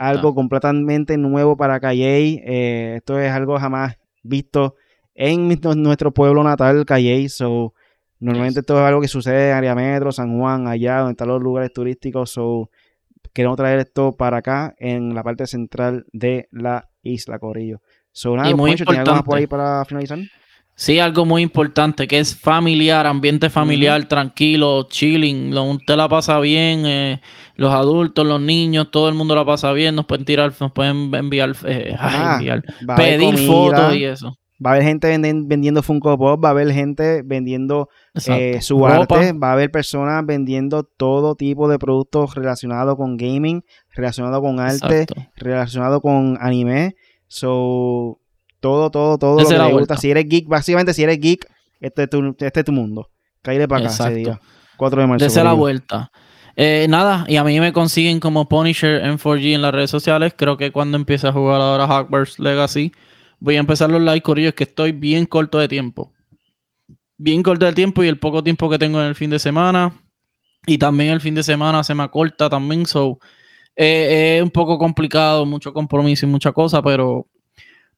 algo completamente nuevo para Calley. Eh, esto es algo jamás visto en nuestro pueblo natal, Calley. So, normalmente Yes. esto es algo que sucede en área metro, San Juan, allá donde están los lugares turísticos. So, queremos traer esto para acá, en la parte central de la isla, Corillo. So, nada, Y muy ¿tiene algo más por importante. ahí para finalizar? Sí, algo muy importante que es familiar, ambiente familiar, tranquilo, chilling. Lo, usted la pasa bien, eh, los adultos, los niños, todo el mundo la pasa bien. Nos pueden tirar, nos pueden enviar, eh, ay, Ah, enviar, pedir comida, fotos y eso. Va a haber gente vendiendo Funko Pop, va a haber gente vendiendo eh, su arte, va a haber personas vendiendo todo tipo de productos relacionados con gaming, relacionado con arte, Exacto. relacionado con anime. So, todo, todo, todo lo Dese que te gusta. Si eres geek, básicamente si eres geek, este es tu, este es tu mundo. Cállate para acá ese día. 4 de marzo. Dese la vuelta. Eh, nada, y a mí me consiguen como Punisher en 4G en las redes sociales. Creo que cuando empiece a jugar ahora Hogwarts Legacy, voy a empezar los live corillos que estoy bien corto de tiempo. Bien corto de tiempo y el poco tiempo que tengo en el fin de semana. Y también el fin de semana se me acorta también. So, eh, es un poco complicado, mucho compromiso y mucha cosa, pero,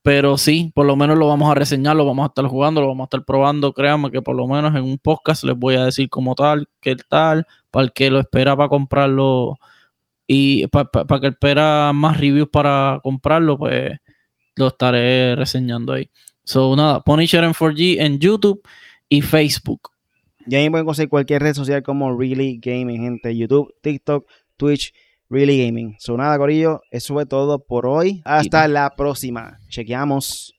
pero sí, por lo menos lo vamos a reseñar, lo vamos a estar jugando, lo vamos a estar probando. Créanme que por lo menos en un podcast les voy a decir como tal, qué tal, para el que lo espera para comprarlo y para que espera más reviews para comprarlo, pues lo estaré reseñando ahí. So, nada, Punisher en 4G en YouTube y Facebook. Y ahí pueden conseguir cualquier red social como Really Gaming, gente. YouTube, TikTok, Twitch, Really Gaming. So, nada, Corillo, eso fue todo por hoy. Hasta la próxima. Chequeamos.